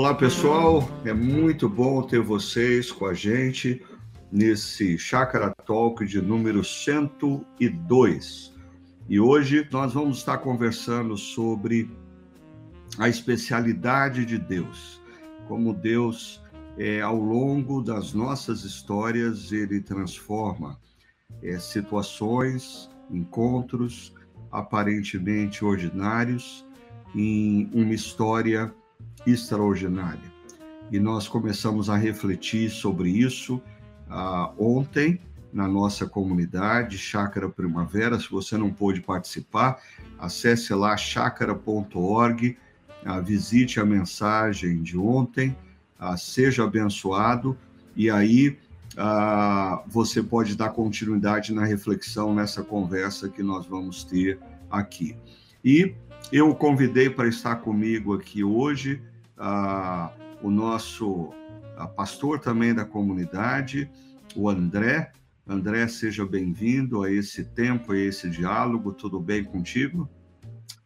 Olá, pessoal. É muito bom ter vocês com a gente nesse Chácara Talk de número 102. E hoje nós vamos estar conversando sobre a especialidade de Deus, como Deus, é, ao longo das nossas histórias, ele transforma é, situações, encontros aparentemente ordinários em uma história extraordinária. E nós começamos a refletir sobre isso uh, ontem na nossa comunidade Chácara Primavera. Se você não pôde participar, acesse lá chácara.org, uh, visite a mensagem de ontem, uh, seja abençoado e aí você pode dar continuidade na reflexão nessa conversa que nós vamos ter aqui. E eu convidei para estar comigo aqui hoje ah, o nosso pastor também da comunidade, o André. André, seja bem-vindo a esse tempo, a esse diálogo. Tudo bem contigo?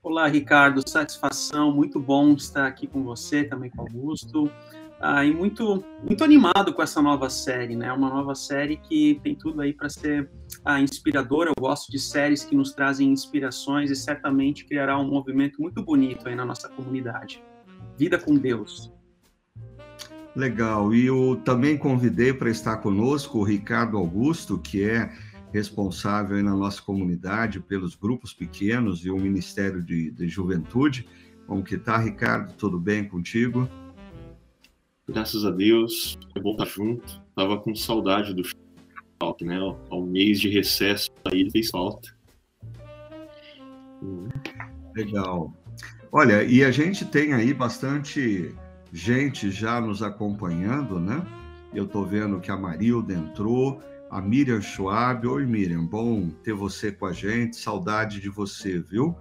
Olá, Ricardo. Satisfação. Muito bom estar aqui com você, também com Augusto. E muito, muito animado com essa nova série, né? Uma nova série que tem tudo aí para ser ah, inspiradora. Eu gosto de séries que nos trazem inspirações e certamente criará um movimento muito bonito aí na nossa comunidade. Vida com Deus. Legal. E eu também convidei para estar conosco o Ricardo Augusto, que é responsável na nossa comunidade pelos grupos pequenos e o Ministério de, de Juventude. Como que tá, Ricardo? Tudo bem contigo? Graças a Deus, é bom estar junto. Tava com saudade do falta, né? Ao mês de recesso aí fez falta. Legal. Olha, e a gente tem aí bastante gente já nos acompanhando, né? Eu estou vendo que a Marilda entrou, a Miriam Schwab. Oi, Miriam, bom ter você com a gente, saudade de você, viu?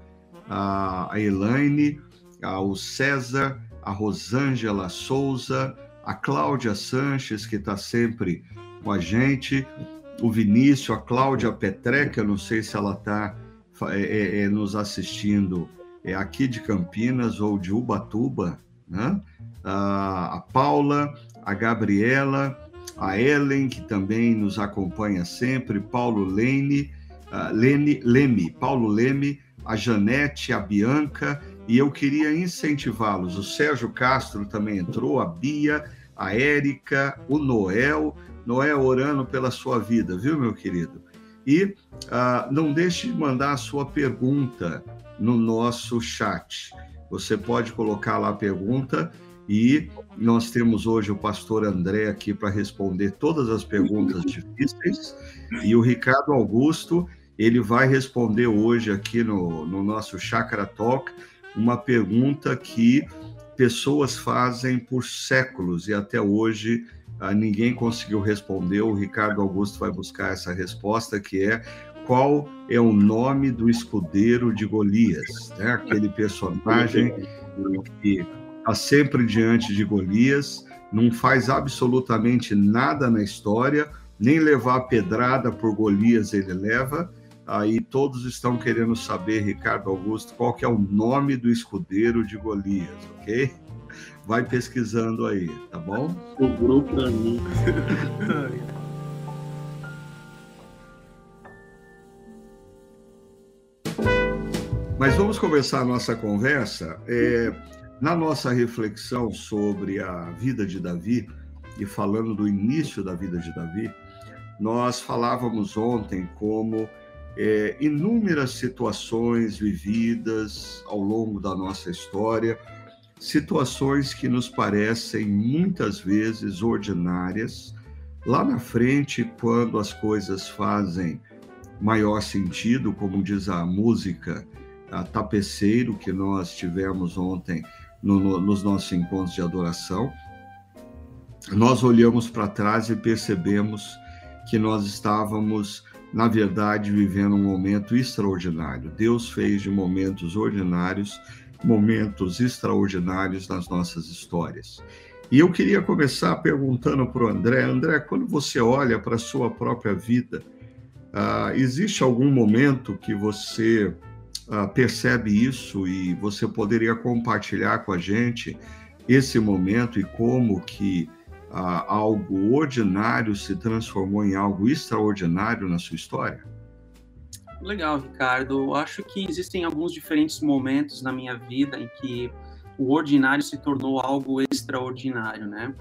A, Elaine, o César, a Rosângela Souza, a Cláudia Sanches, que está sempre com a gente, o Vinícius, a Cláudia Petreca, não sei se ela está é, é, é, nos assistindo é aqui de Campinas ou de Ubatuba, né? a Paula, a Gabriela, a Ellen, que também nos acompanha sempre, Paulo Lene, Lene, Leme, Paulo Leme, a Janete, a Bianca, e eu queria incentivá-los. O Sérgio Castro também entrou, a Bia, a Érica, o Noel, Noel orando pela sua vida, viu, meu querido? E uh, não deixe de mandar a sua pergunta no nosso chat. Você pode colocar lá a pergunta e nós temos hoje o pastor André aqui para responder todas as perguntas difíceis e o Ricardo Augusto, ele vai responder hoje aqui no, no nosso Chakra Talk uma pergunta que pessoas fazem por séculos e até hoje ah, ninguém conseguiu responder. O Ricardo Augusto vai buscar essa resposta, que é qual é o nome do escudeiro de Golias, né? aquele personagem que está sempre diante de Golias, não faz absolutamente nada na história, nem levar pedrada por Golias ele leva. Aí todos estão querendo saber, Ricardo Augusto, qual que é o nome do escudeiro de Golias, ok? Vai pesquisando aí, tá bom? Sobrou para mim. Mas vamos começar a nossa conversa. É, na nossa reflexão sobre a vida de Davi, e falando do início da vida de Davi, nós falávamos ontem como é, inúmeras situações vividas ao longo da nossa história, situações que nos parecem muitas vezes ordinárias, lá na frente, quando as coisas fazem maior sentido, como diz a música a tapeceiro que nós tivemos ontem no, no, nos nossos encontros de adoração, nós olhamos para trás e percebemos que nós estávamos, na verdade, vivendo um momento extraordinário. Deus fez de momentos ordinários momentos extraordinários nas nossas histórias. E eu queria começar perguntando para o André: André, quando você olha para a sua própria vida, uh, existe algum momento que você uh, percebe isso e você poderia compartilhar com a gente esse momento e como que ah, algo ordinário se transformou em algo extraordinário na sua história? Legal, Ricardo. Eu acho que existem alguns diferentes momentos na minha vida em que o ordinário se tornou algo extraordinário, né?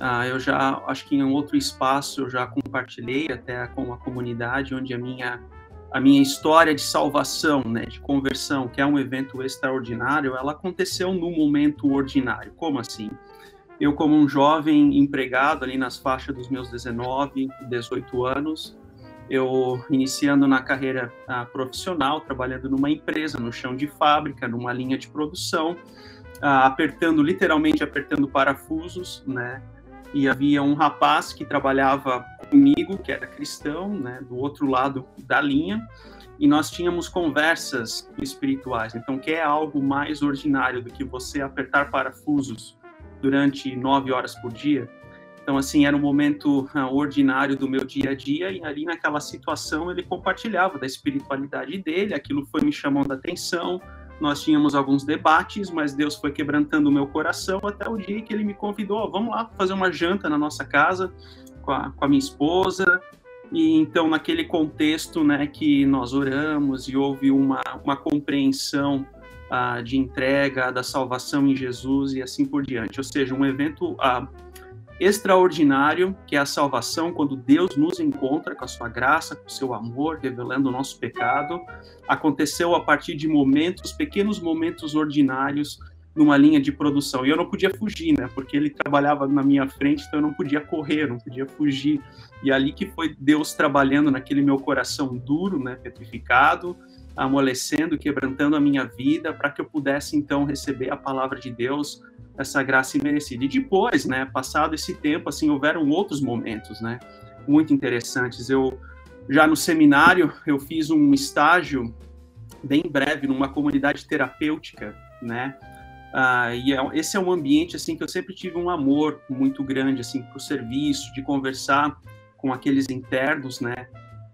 Ah, eu já, acho que em um outro espaço eu já compartilhei até com a comunidade onde a minha a minha história de salvação, né, de conversão, que é um evento extraordinário, ela aconteceu num momento ordinário. Como assim? Eu, como um jovem empregado ali nas faixas dos meus 19, 18 anos, eu iniciando na carreira uh, profissional, trabalhando numa empresa, no chão de fábrica, numa linha de produção, uh, apertando, literalmente apertando parafusos, né? E havia um rapaz que trabalhava comigo, que era cristão, né, do outro lado da linha, e nós tínhamos conversas espirituais. Então, que é algo mais ordinário do que você apertar parafusos durante nove horas por dia. Então, assim, era um momento uh, ordinário do meu dia a dia, e ali naquela situação ele compartilhava da espiritualidade dele, aquilo foi me chamando a atenção. Nós tínhamos alguns debates, mas Deus foi quebrantando o meu coração até o dia que ele me convidou: vamos lá fazer uma janta na nossa casa com a, com a minha esposa. E então, naquele contexto, né, que nós oramos e houve uma, uma compreensão ah, de entrega, da salvação em Jesus e assim por diante. Ou seja, um evento ah, extraordinário, que é a salvação, quando Deus nos encontra com a sua graça, com o seu amor, revelando o nosso pecado, aconteceu a partir de momentos, pequenos momentos ordinários numa linha de produção. E eu não podia fugir, né? Porque ele trabalhava na minha frente, então eu não podia correr, não podia fugir. E ali que foi Deus trabalhando naquele meu coração duro, né, petrificado, amolecendo, quebrantando a minha vida, para que eu pudesse então receber a palavra de Deus, essa graça imerecida. E depois, né, passado esse tempo, assim, houveram outros momentos, né, muito interessantes. Eu já no seminário eu fiz um estágio bem breve numa comunidade terapêutica, né? Ah, e é, esse é um ambiente assim que eu sempre tive um amor muito grande assim para o serviço, de conversar com aqueles internos, né?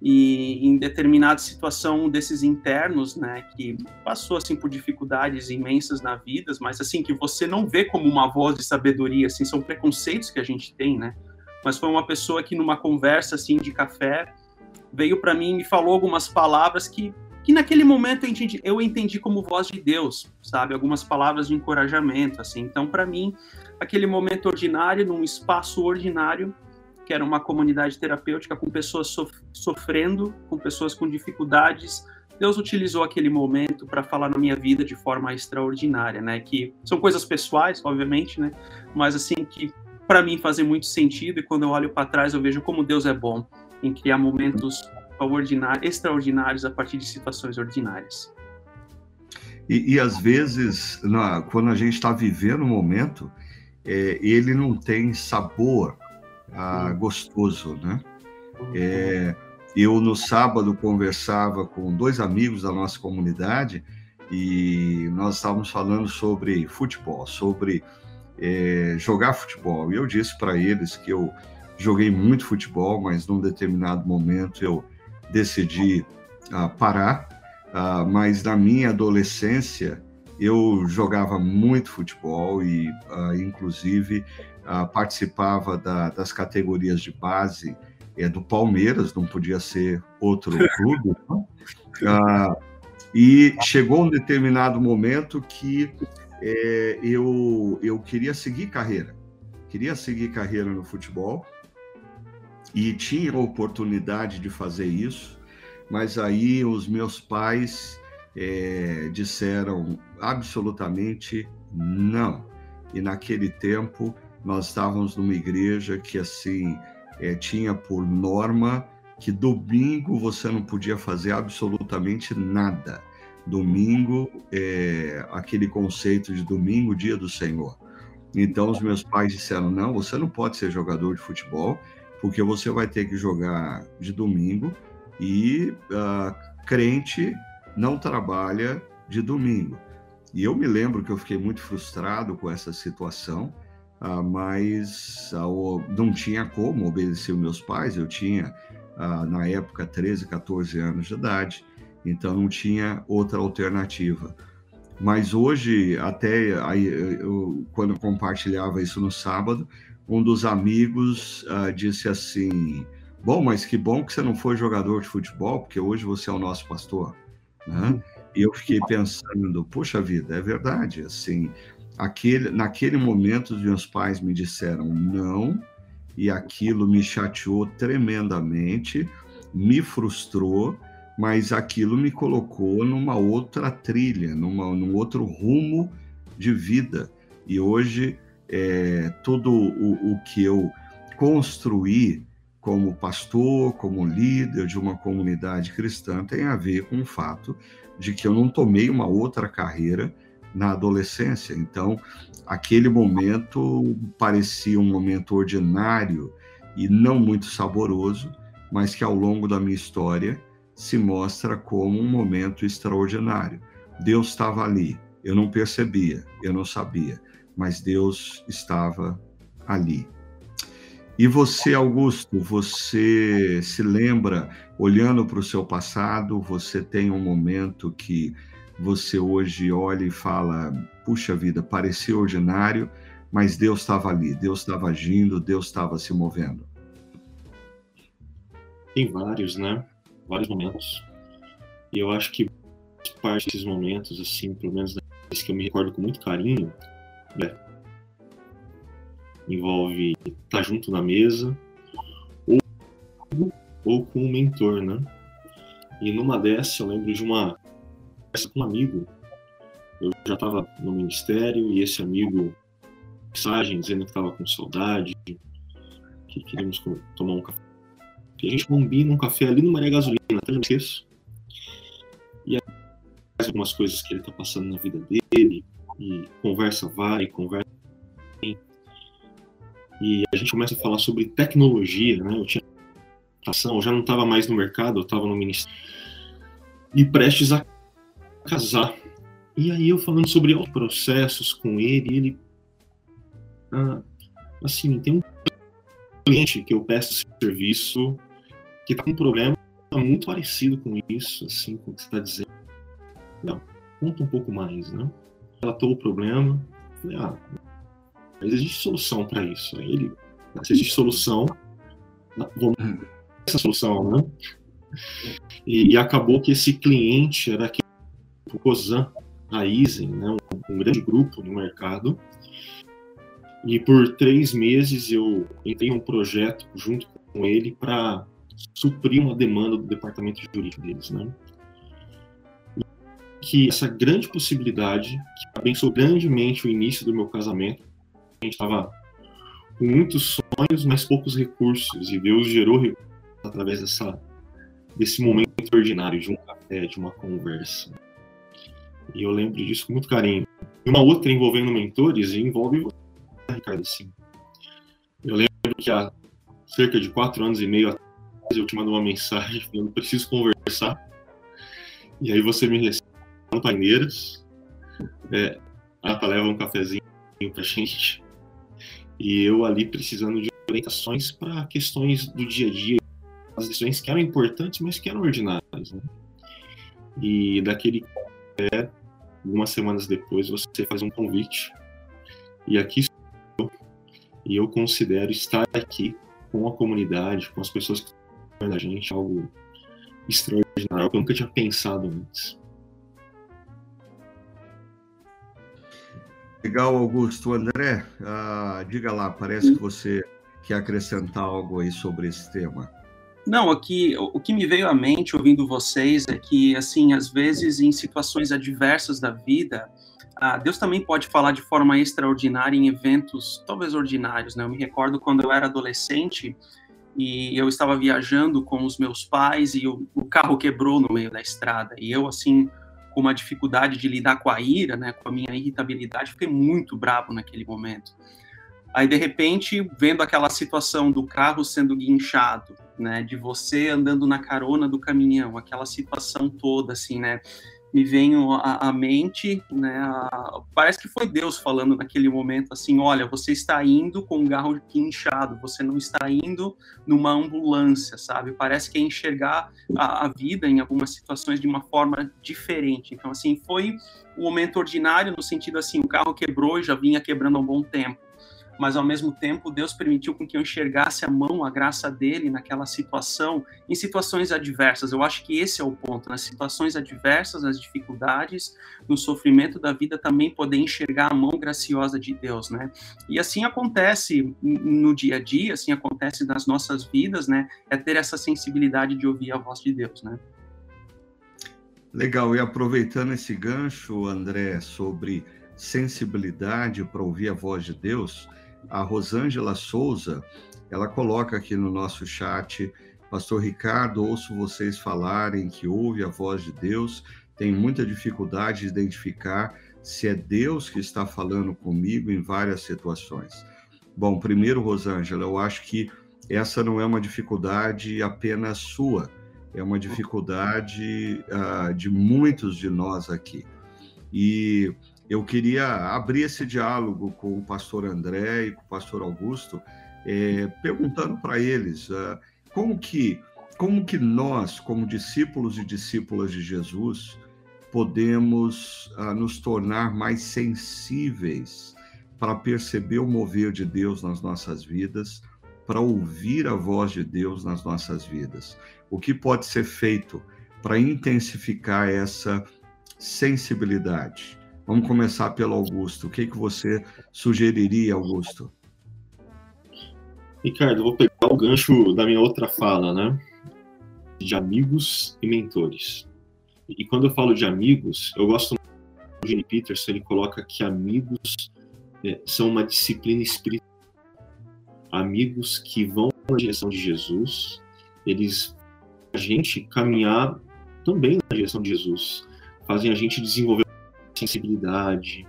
E em determinada situação desses internos, né, que passou assim por dificuldades imensas na vida, mas assim que você não vê como uma voz de sabedoria, assim, são preconceitos que a gente tem, né? Mas foi uma pessoa que numa conversa assim de café veio para mim e me falou algumas palavras que que naquele momento eu entendi, eu entendi como voz de Deus, sabe? Algumas palavras de encorajamento, assim. Então, para mim, aquele momento ordinário, num espaço ordinário, que era uma comunidade terapêutica com pessoas sof sofrendo, com pessoas com dificuldades. Deus utilizou aquele momento para falar na minha vida de forma extraordinária, né? Que são coisas pessoais, obviamente, né? Mas assim que para mim fazem muito sentido e quando eu olho para trás eu vejo como Deus é bom em criar momentos extraordinários a partir de situações ordinárias. E, e às vezes, na, quando a gente está vivendo um momento, é, ele não tem sabor ah, gostoso, né? É, eu no sábado conversava com dois amigos da nossa comunidade e nós estávamos falando sobre futebol, sobre é, jogar futebol. E eu disse para eles que eu joguei muito futebol, mas num determinado momento eu decidi ah, parar. Ah, mas na minha adolescência eu jogava muito futebol e, ah, inclusive, ah, participava da, das categorias de base é, do Palmeiras, não podia ser outro clube. Ah, e chegou um determinado momento que é, eu, eu queria seguir carreira, queria seguir carreira no futebol e tinha a oportunidade de fazer isso, mas aí os meus pais é, disseram absolutamente não. E naquele tempo nós estávamos numa igreja que assim é, tinha por norma que domingo você não podia fazer absolutamente nada. Domingo, é, aquele conceito de domingo, dia do Senhor. Então, os meus pais disseram: não, você não pode ser jogador de futebol, porque você vai ter que jogar de domingo e uh, crente não trabalha de domingo. E eu me lembro que eu fiquei muito frustrado com essa situação, ah, mas ah, não tinha como obedecer meus pais. Eu tinha, ah, na época, 13, 14 anos de idade, então não tinha outra alternativa. Mas hoje, até aí, eu, quando eu compartilhava isso no sábado, um dos amigos uh, disse assim: Bom, mas que bom que você não foi jogador de futebol, porque hoje você é o nosso pastor. Né? E eu fiquei pensando: Puxa vida, é verdade. Assim, aquele, naquele momento, os meus pais me disseram não, e aquilo me chateou tremendamente, me frustrou mas aquilo me colocou numa outra trilha, numa, num outro rumo de vida. E hoje, é, tudo o, o que eu construí como pastor, como líder de uma comunidade cristã, tem a ver com o fato de que eu não tomei uma outra carreira na adolescência. Então, aquele momento parecia um momento ordinário e não muito saboroso, mas que ao longo da minha história se mostra como um momento extraordinário. Deus estava ali, eu não percebia, eu não sabia, mas Deus estava ali. E você, Augusto, você se lembra, olhando para o seu passado, você tem um momento que você hoje olha e fala: puxa vida, parecia ordinário, mas Deus estava ali, Deus estava agindo, Deus estava se movendo? Tem vários, né? vários momentos. E eu acho que parte desses momentos, assim, pelo menos das que eu me recordo com muito carinho, né, envolve estar junto na mesa ou, ou com um mentor, né? E numa dessas eu lembro de uma conversa com um amigo. Eu já estava no ministério e esse amigo mensagem dizendo que estava com saudade, que queríamos tomar um café que a gente combina um café ali no Maria Gasolina, até não esqueço. E faz algumas coisas que ele está passando na vida dele, e conversa vai, conversa vem. E a gente começa a falar sobre tecnologia, né? Eu tinha ação, eu já não estava mais no mercado, eu estava no ministério. E prestes a casar. E aí eu falando sobre processos com ele, ele ah, assim, tem um cliente que eu peço serviço que está com um problema muito parecido com isso, assim, com o que você está dizendo. Não, conta um pouco mais, né? Relatou o problema, falei, ah, mas existe solução para isso. Aí ele, se existe solução, vamos essa solução, né? E, e, acabou que esse cliente era aquele o Cosan, a Isen, né? Um, um grande grupo no mercado, e por três meses eu entrei um projeto junto com ele para suprir uma demanda do departamento jurídico deles, né? Que essa grande possibilidade, que abençoou grandemente o início do meu casamento, a gente estava com muitos sonhos, mas poucos recursos, e Deus gerou recursos através dessa, desse momento ordinário de um café, de uma conversa. E eu lembro disso com muito carinho. E uma outra envolvendo mentores envolve você Ricardo. Eu lembro que há cerca de quatro anos e meio atrás eu te mando uma mensagem falando preciso conversar. E aí você me recebe no Paineiras. É, a leva um cafezinho pra gente. E eu ali precisando de orientações para questões do dia a dia, as decisões que eram importantes, mas que eram ordinárias. Né? E daquele café, algumas semanas depois, você faz um convite. E aqui e eu considero estar aqui com a comunidade, com as pessoas que estão da gente, algo extraordinário, que eu nunca tinha pensado antes. Legal, Augusto. André, uh, diga lá, parece que você quer acrescentar algo aí sobre esse tema. Não, aqui o que me veio à mente ouvindo vocês é que, assim, às vezes em situações adversas da vida, ah, Deus também pode falar de forma extraordinária em eventos talvez ordinários, né? Eu me recordo quando eu era adolescente e eu estava viajando com os meus pais e o, o carro quebrou no meio da estrada e eu assim com uma dificuldade de lidar com a ira, né, com a minha irritabilidade, fiquei muito bravo naquele momento. Aí de repente, vendo aquela situação do carro sendo guinchado, né, de você andando na carona do caminhão, aquela situação toda assim, né, me vem à, mente, né? A, parece que foi Deus falando naquele momento assim: olha, você está indo com um garro inchado, você não está indo numa ambulância, sabe? Parece que é enxergar a, a vida em algumas situações de uma forma diferente. Então, assim, foi um momento ordinário no sentido assim: o carro quebrou e já vinha quebrando há um bom tempo mas ao mesmo tempo Deus permitiu com que eu enxergasse a mão, a graça dele naquela situação, em situações adversas. Eu acho que esse é o ponto, nas situações adversas, nas dificuldades, no sofrimento da vida também poder enxergar a mão graciosa de Deus, né? E assim acontece no dia a dia, assim acontece nas nossas vidas, né? É ter essa sensibilidade de ouvir a voz de Deus, né? Legal, e aproveitando esse gancho, André, sobre sensibilidade para ouvir a voz de Deus, a Rosângela Souza, ela coloca aqui no nosso chat, Pastor Ricardo, ouço vocês falarem que ouve a voz de Deus, tem muita dificuldade de identificar se é Deus que está falando comigo em várias situações. Bom, primeiro, Rosângela, eu acho que essa não é uma dificuldade apenas sua, é uma dificuldade uh, de muitos de nós aqui. E eu queria abrir esse diálogo com o pastor André e com o pastor Augusto, é, perguntando para eles uh, como que como que nós, como discípulos e discípulas de Jesus, podemos uh, nos tornar mais sensíveis para perceber o mover de Deus nas nossas vidas, para ouvir a voz de Deus nas nossas vidas. O que pode ser feito para intensificar essa sensibilidade? Vamos começar pelo Augusto. O que, que você sugeriria, Augusto? Ricardo, vou pegar o gancho da minha outra fala, né? De amigos e mentores. E quando eu falo de amigos, eu gosto do Gene Peterson, ele coloca que amigos é, são uma disciplina espiritual. Amigos que vão na direção de Jesus, eles a gente caminhar também na direção de Jesus, fazem a gente desenvolver sensibilidade,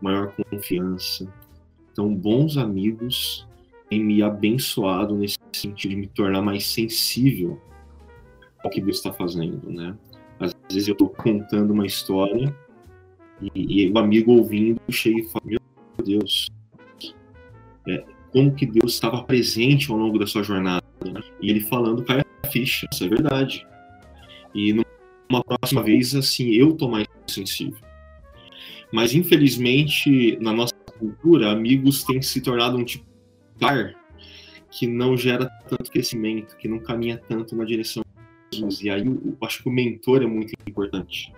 maior confiança. Então, bons amigos têm me abençoado nesse sentido de me tornar mais sensível ao que Deus está fazendo, né? Às vezes eu estou contando uma história e, e, o amigo ouvindo chega e fala: Meu Deus, é, como que Deus estava presente ao longo da sua jornada? Né? E ele falando, cai a ficha, isso é verdade. E numa próxima vez, assim, eu estou mais sensível. Mas infelizmente, na nossa cultura, amigos têm se tornado um tipo de ar que não gera tanto crescimento, que não caminha tanto na direção de Jesus. E aí eu acho que o mentor é muito importante.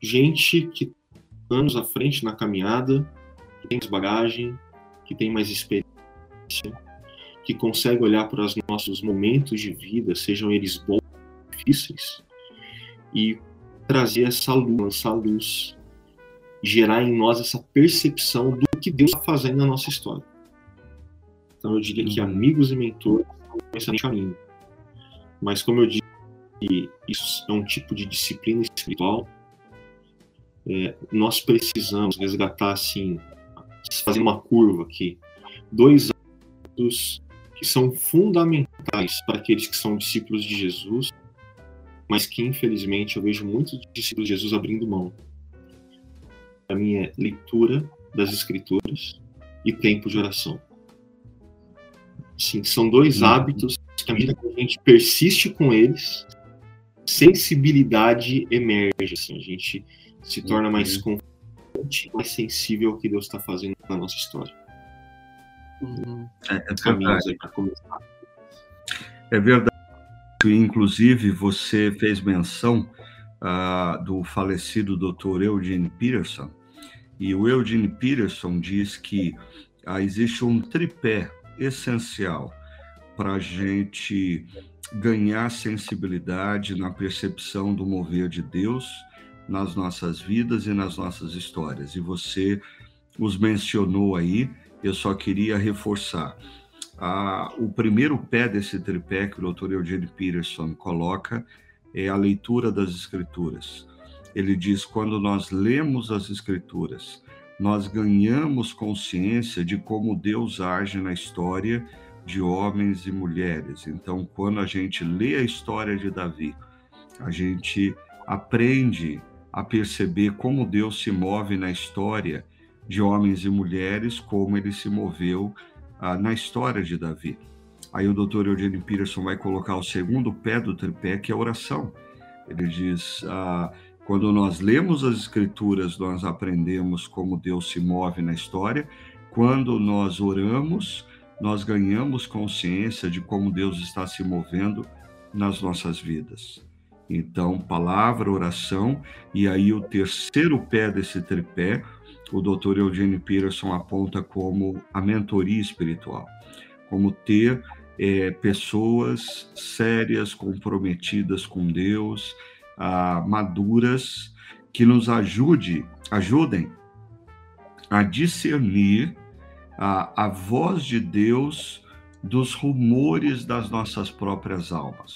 Gente que anos à frente na caminhada, que tem mais bagagem, que tem mais experiência, que consegue olhar para os nossos momentos de vida, sejam eles bons ou difíceis, e trazer essa luz, lançar luz gerar em nós essa percepção do que Deus está fazendo na nossa história. Então eu diria que uhum. amigos e mentores são excelente caminho. Mas como eu disse, isso é um tipo de disciplina espiritual. É, nós precisamos resgatar assim, fazer uma curva aqui, dois atos que são fundamentais para aqueles que são discípulos de Jesus, mas que infelizmente eu vejo muitos discípulos de Jesus abrindo mão a minha leitura das escrituras e tempo de oração. Sim, são dois uhum. hábitos que, à medida que a gente persiste com eles, sensibilidade emerge. Assim, a gente se torna mais uhum. confiante, mais sensível ao que Deus está fazendo na nossa história. Uhum. É, é verdade. É verdade. Inclusive, você fez menção uh, do falecido Dr. Eugene Peterson, e o Eugene Peterson diz que ah, existe um tripé essencial para a gente ganhar sensibilidade na percepção do mover de Deus nas nossas vidas e nas nossas histórias. E você os mencionou aí, eu só queria reforçar. Ah, o primeiro pé desse tripé que o Dr. Eugene Peterson coloca é a leitura das Escrituras ele diz: quando nós lemos as Escrituras, nós ganhamos consciência de como Deus age na história de homens e mulheres. Então, quando a gente lê a história de Davi, a gente aprende a perceber como Deus se move na história de homens e mulheres, como ele se moveu ah, na história de Davi. Aí o Dr. Eugene Peterson vai colocar o segundo pé do tripé, que é a oração. Ele diz: ah, quando nós lemos as Escrituras, nós aprendemos como Deus se move na história. Quando nós oramos, nós ganhamos consciência de como Deus está se movendo nas nossas vidas. Então, palavra, oração, e aí o terceiro pé desse tripé, o Dr. Eugene Peterson aponta como a mentoria espiritual, como ter é, pessoas sérias, comprometidas com Deus, ah, maduras, que nos ajude, ajudem a discernir a, a voz de Deus dos rumores das nossas próprias almas.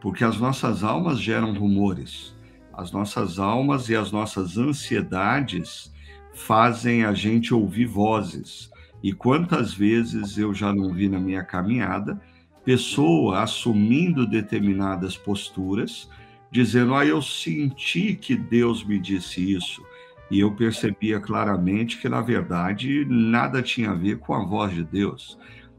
Porque as nossas almas geram rumores, as nossas almas e as nossas ansiedades fazem a gente ouvir vozes, e quantas vezes eu já não vi na minha caminhada pessoa assumindo determinadas posturas, dizendo: "Ah, eu senti que Deus me disse isso". E eu percebia claramente que na verdade nada tinha a ver com a voz de Deus.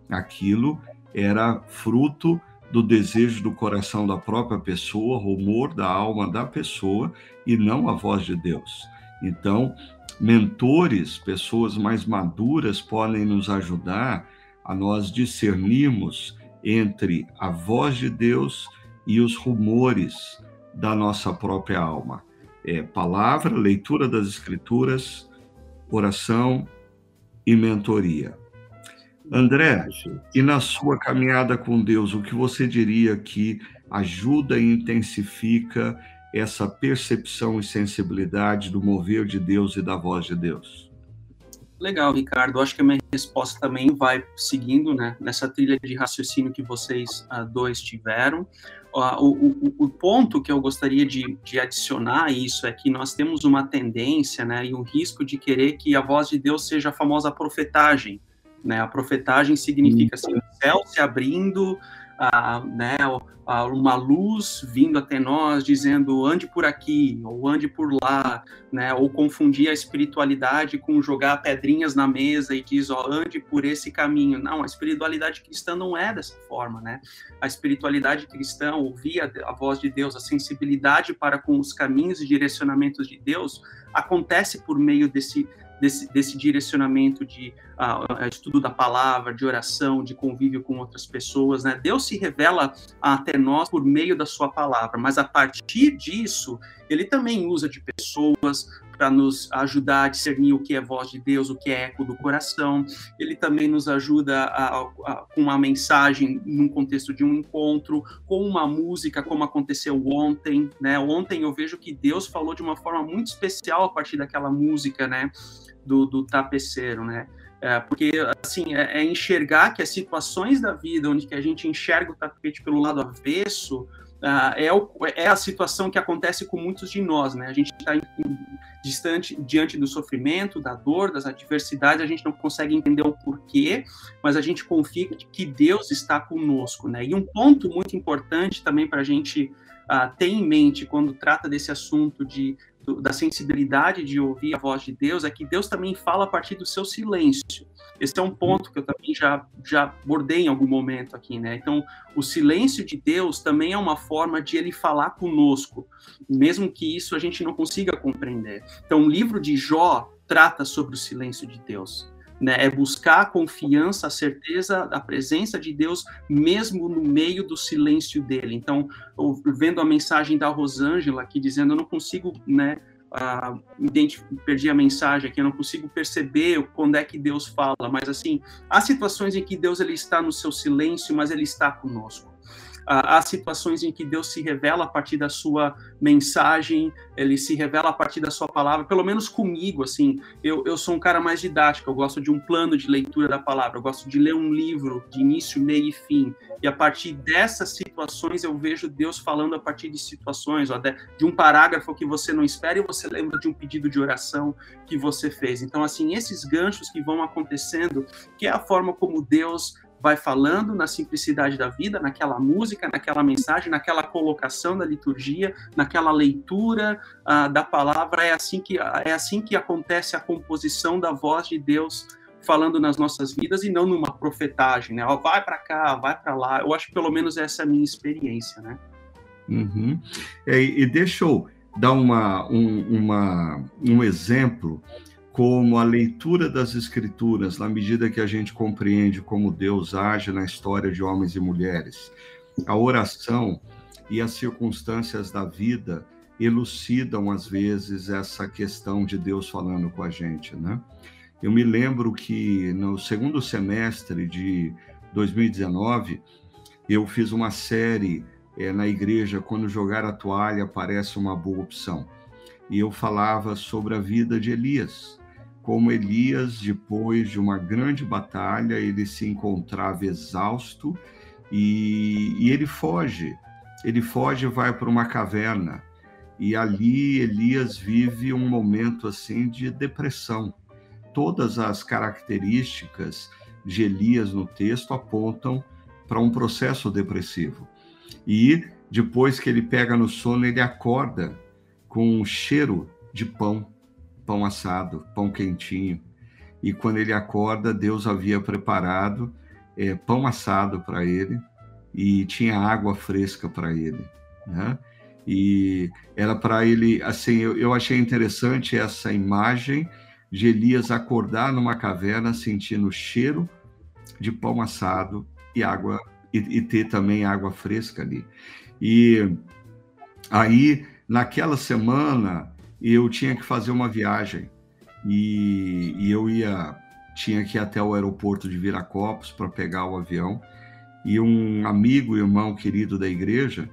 Aquilo era fruto do desejo do coração da própria pessoa, rumor da alma da pessoa e não a voz de Deus. Então, mentores, pessoas mais maduras, podem nos ajudar a nós discernirmos entre a voz de Deus e os rumores da nossa própria alma. É palavra, leitura das escrituras, oração e mentoria. André, e na sua caminhada com Deus, o que você diria que ajuda e intensifica essa percepção e sensibilidade do mover de Deus e da voz de Deus? Legal, Ricardo. Acho que a minha resposta também vai seguindo né, nessa trilha de raciocínio que vocês uh, dois tiveram. O, o, o, ponto que eu gostaria de, de, adicionar a isso é que nós temos uma tendência né, e um risco de querer que a voz de Deus seja a famosa profetagem. Né? A profetagem significa assim, o céu se abrindo, ah, né, uma luz vindo até nós dizendo ande por aqui ou ande por lá, né, ou confundir a espiritualidade com jogar pedrinhas na mesa e diz ande por esse caminho. Não, a espiritualidade cristã não é dessa forma, né? A espiritualidade cristã, ouvir a, a voz de Deus, a sensibilidade para com os caminhos e direcionamentos de Deus acontece por meio desse desse, desse direcionamento de uh, estudo da palavra, de oração, de convívio com outras pessoas. Né? Deus se revela até nós por meio da sua palavra, mas a partir disso, ele também usa de pessoas para nos ajudar a discernir o que é voz de Deus, o que é eco do coração. Ele também nos ajuda a, a, com uma mensagem num contexto de um encontro, com uma música, como aconteceu ontem. Né? Ontem eu vejo que Deus falou de uma forma muito especial a partir daquela música, né? do, do tapeceiro, né? É, porque, assim, é, é, enxergar que as situações da vida onde que a gente enxerga o tapete pelo lado avesso uh, é, o, é, a situação que acontece com muitos de nós, né? A gente está distante diante do sofrimento, da dor, das adversidades, a gente não consegue entender o porquê, mas a gente confia que Deus está conosco, né? E um ponto muito importante também para a gente uh, ter em mente quando trata desse assunto de do, da sensibilidade de ouvir a voz de Deus é que Deus também fala a partir do seu silêncio. Esse é um ponto que eu também já, já bordei em algum momento aqui, né? Então, o silêncio de Deus também é uma forma de ele falar conosco, mesmo que isso a gente não consiga compreender. Então, o livro de Jó trata sobre o silêncio de Deus. Né, é buscar a confiança, a certeza da presença de Deus, mesmo no meio do silêncio dele. Então, vendo a mensagem da Rosângela aqui dizendo, eu não consigo, né, uh, perdi a mensagem aqui, eu não consigo perceber quando é que Deus fala, mas assim, há situações em que Deus ele está no seu silêncio, mas ele está conosco há situações em que Deus se revela a partir da sua mensagem, ele se revela a partir da sua palavra, pelo menos comigo, assim, eu, eu sou um cara mais didático, eu gosto de um plano de leitura da palavra, eu gosto de ler um livro de início, meio e fim, e a partir dessas situações eu vejo Deus falando a partir de situações, ó, de, de um parágrafo que você não espera e você lembra de um pedido de oração que você fez. Então, assim, esses ganchos que vão acontecendo, que é a forma como Deus vai falando na simplicidade da vida, naquela música, naquela mensagem, naquela colocação da liturgia, naquela leitura uh, da palavra. É assim que é assim que acontece a composição da voz de Deus falando nas nossas vidas e não numa profetagem, né? Ó, vai para cá, vai para lá. Eu acho que pelo menos essa é a minha experiência, né? Uhum. É, e deixa eu dar uma, um, uma, um exemplo como a leitura das escrituras, na medida que a gente compreende como Deus age na história de homens e mulheres, a oração e as circunstâncias da vida elucidam às vezes essa questão de Deus falando com a gente, né? Eu me lembro que no segundo semestre de 2019 eu fiz uma série é, na igreja quando jogar a toalha parece uma boa opção e eu falava sobre a vida de Elias como Elias, depois de uma grande batalha, ele se encontrava exausto e, e ele foge. Ele foge e vai para uma caverna. E ali Elias vive um momento assim de depressão. Todas as características de Elias no texto apontam para um processo depressivo. E depois que ele pega no sono, ele acorda com um cheiro de pão pão assado, pão quentinho. E quando ele acorda, Deus havia preparado é, pão assado para ele e tinha água fresca para ele, né? E era para ele, assim, eu, eu achei interessante essa imagem de Elias acordar numa caverna sentindo o cheiro de pão assado e água e, e, ter também água fresca ali. E aí naquela semana eu tinha que fazer uma viagem. E, e eu ia tinha que ir até o aeroporto de Viracopos para pegar o avião. E um amigo irmão querido da igreja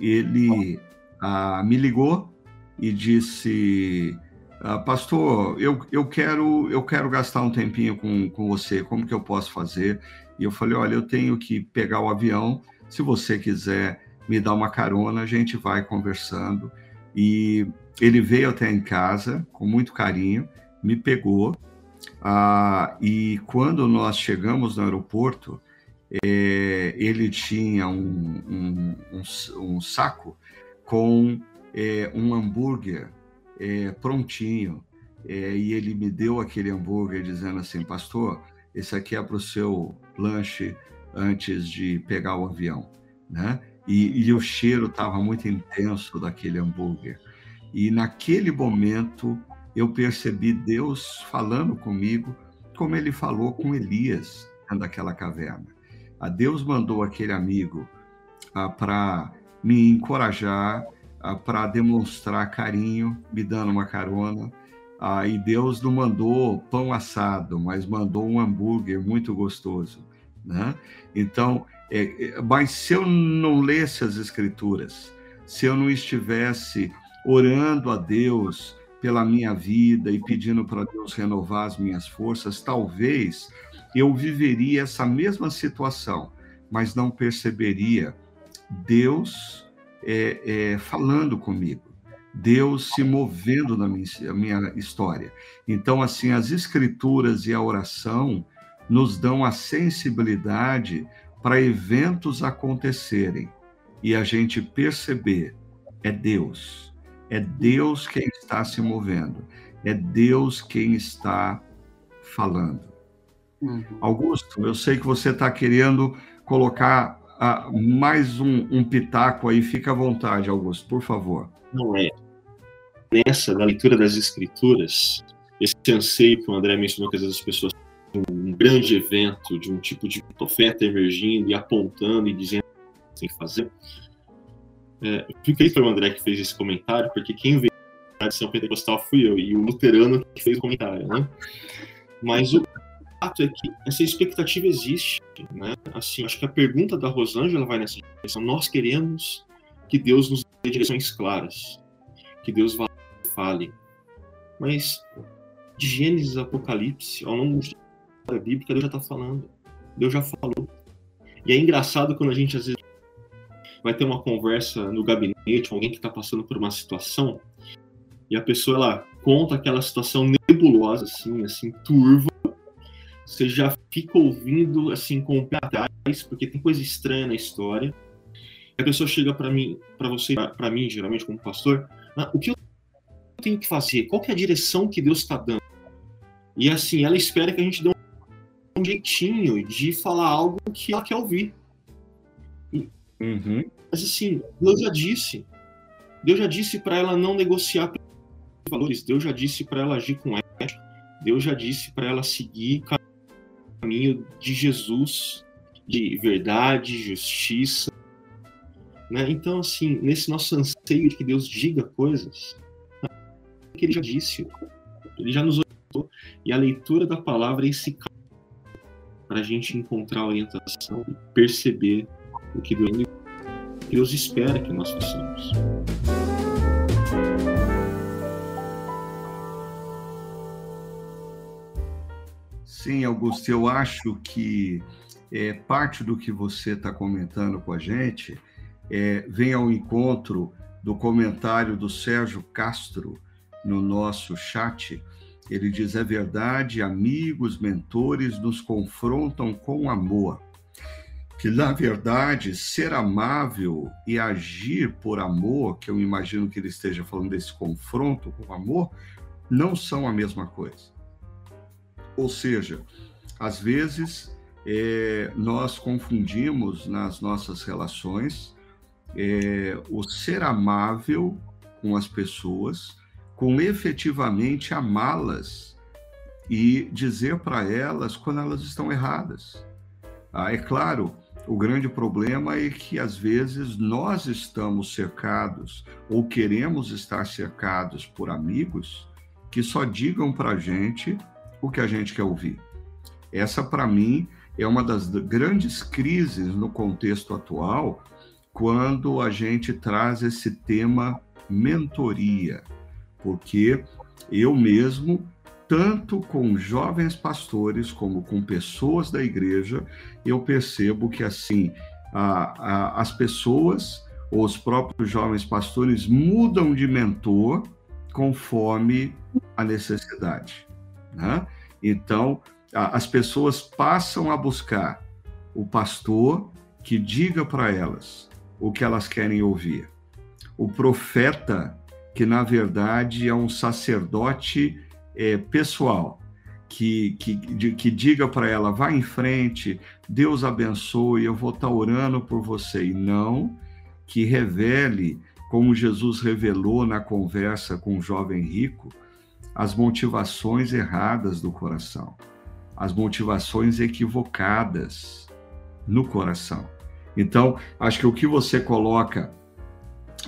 ele ah, me ligou e disse ah, pastor eu, eu quero eu quero gastar um tempinho com, com você. Como que eu posso fazer? E eu falei olha eu tenho que pegar o avião. Se você quiser me dar uma carona a gente vai conversando. E ele veio até em casa com muito carinho, me pegou, ah, e quando nós chegamos no aeroporto, é, ele tinha um, um, um, um saco com é, um hambúrguer é, prontinho, e ele me deu aquele hambúrguer dizendo assim, pastor, esse aqui é para o seu lanche antes de pegar o avião, né? E, e o cheiro estava muito intenso daquele hambúrguer. E naquele momento eu percebi Deus falando comigo, como ele falou com Elias dentro daquela caverna. A Deus mandou aquele amigo ah, para me encorajar, ah, para demonstrar carinho, me dando uma carona. Ah, e Deus não mandou pão assado, mas mandou um hambúrguer muito gostoso. Né? Então, é, é, mas se eu não lesse as Escrituras, se eu não estivesse orando a Deus pela minha vida e pedindo para Deus renovar as minhas forças, talvez eu viveria essa mesma situação, mas não perceberia Deus é, é, falando comigo, Deus se movendo na minha, minha história. Então, assim, as escrituras e a oração nos dão a sensibilidade para eventos acontecerem e a gente perceber é Deus é Deus quem está se movendo. É Deus quem está falando. Uhum. Augusto, eu sei que você está querendo colocar uh, mais um, um, pitaco aí. Fica à vontade, Augusto, por favor. Não é. Nessa, na leitura das Escrituras, esse anseio que o André mencionou, que às vezes as pessoas um grande evento de um tipo de profeta emergindo e apontando e dizendo o que tem que fazer. É, eu fiquei foi o André que fez esse comentário, porque quem veio da tradição pentecostal fui eu, e o luterano que fez o comentário, né? Mas o fato é que essa expectativa existe, né? Assim, acho que a pergunta da Rosângela vai nessa direção. Nós queremos que Deus nos dê direções claras, que Deus fale. Mas de Gênesis a Apocalipse, ao longo da bíblica, Deus já está falando. Deus já falou. E é engraçado quando a gente às vezes vai ter uma conversa no gabinete alguém que está passando por uma situação e a pessoa ela conta aquela situação nebulosa, assim, assim, turva, você já fica ouvindo assim com o pé atrás, porque tem coisa estranha na história. A pessoa chega para mim, para você, para mim, geralmente como pastor, ah, o que eu tenho que fazer? Qual que é a direção que Deus está dando? E assim, ela espera que a gente dê um jeitinho de falar algo que ela quer ouvir. Uhum. Mas assim, Deus já disse. Deus já disse para ela não negociar valores. Deus já disse para ela agir com ética. Deus já disse para ela seguir o caminho de Jesus, de verdade, justiça. Né? Então, assim, nesse nosso anseio de que Deus diga coisas, que ele já disse, ele já nos orientou, e a leitura da palavra é esse para a gente encontrar orientação e perceber o que Deus, Deus espera que nós façamos. Sim, Augusto, eu acho que é, parte do que você está comentando com a gente é, vem ao encontro do comentário do Sérgio Castro no nosso chat. Ele diz: é verdade, amigos, mentores nos confrontam com amor. Que, na verdade, ser amável e agir por amor, que eu imagino que ele esteja falando desse confronto com amor, não são a mesma coisa. Ou seja, às vezes é, nós confundimos nas nossas relações é, o ser amável com as pessoas com efetivamente amá-las e dizer para elas quando elas estão erradas. Ah, é claro, o grande problema é que às vezes nós estamos cercados ou queremos estar cercados por amigos que só digam para a gente o que a gente quer ouvir. Essa, para mim, é uma das grandes crises no contexto atual, quando a gente traz esse tema mentoria, porque eu mesmo, tanto com jovens pastores como com pessoas da igreja, eu percebo que assim a, a, as pessoas, os próprios jovens pastores mudam de mentor conforme a necessidade. Né? Então, a, as pessoas passam a buscar o pastor que diga para elas o que elas querem ouvir. O profeta, que na verdade é um sacerdote é, pessoal, que, que, de, que diga para ela: vá em frente, Deus abençoe, eu vou estar tá orando por você. E não que revele, como Jesus revelou na conversa com o jovem rico, as motivações erradas do coração, as motivações equivocadas no coração. Então, acho que o que você coloca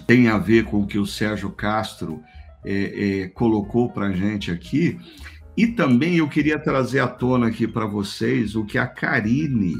tem a ver com o que o Sérgio Castro é, é, colocou para a gente aqui. E também eu queria trazer à tona aqui para vocês o que a Karine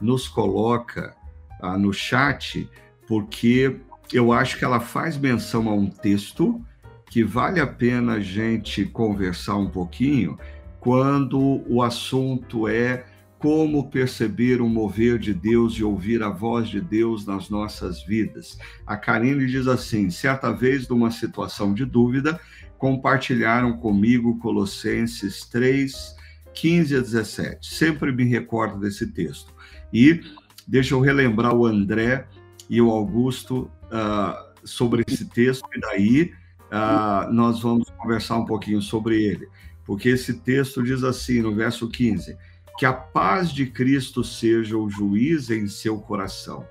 nos coloca ah, no chat, porque eu acho que ela faz menção a um texto que vale a pena a gente conversar um pouquinho quando o assunto é como perceber o mover de Deus e ouvir a voz de Deus nas nossas vidas. A Karine diz assim: certa vez, numa situação de dúvida, compartilharam comigo Colossenses 3, 15 a 17. Sempre me recordo desse texto. E deixa eu relembrar o André e o Augusto uh, sobre esse texto, e daí ah, nós vamos conversar um pouquinho sobre ele, porque esse texto diz assim, no verso 15: Que a paz de Cristo seja o juiz em seu coração,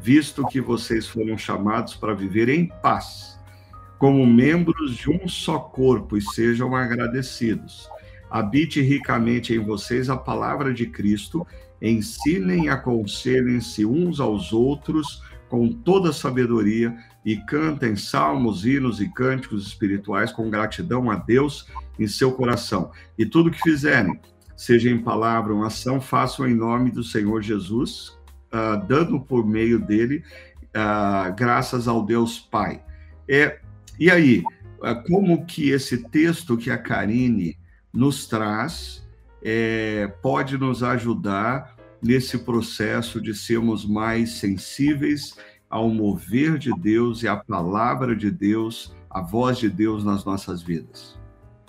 visto que vocês foram chamados para viver em paz, como membros de um só corpo, e sejam agradecidos. Habite ricamente em vocês a palavra de Cristo, ensinem e aconselhem-se uns aos outros com toda sabedoria e cantem salmos, hinos e cânticos espirituais com gratidão a Deus em seu coração. E tudo que fizerem, seja em palavra ou ação, façam em nome do Senhor Jesus, uh, dando por meio dele uh, graças ao Deus Pai. É, e aí, uh, como que esse texto que a Karine nos traz é, pode nos ajudar nesse processo de sermos mais sensíveis ao mover de Deus e à palavra de Deus, a voz de Deus nas nossas vidas.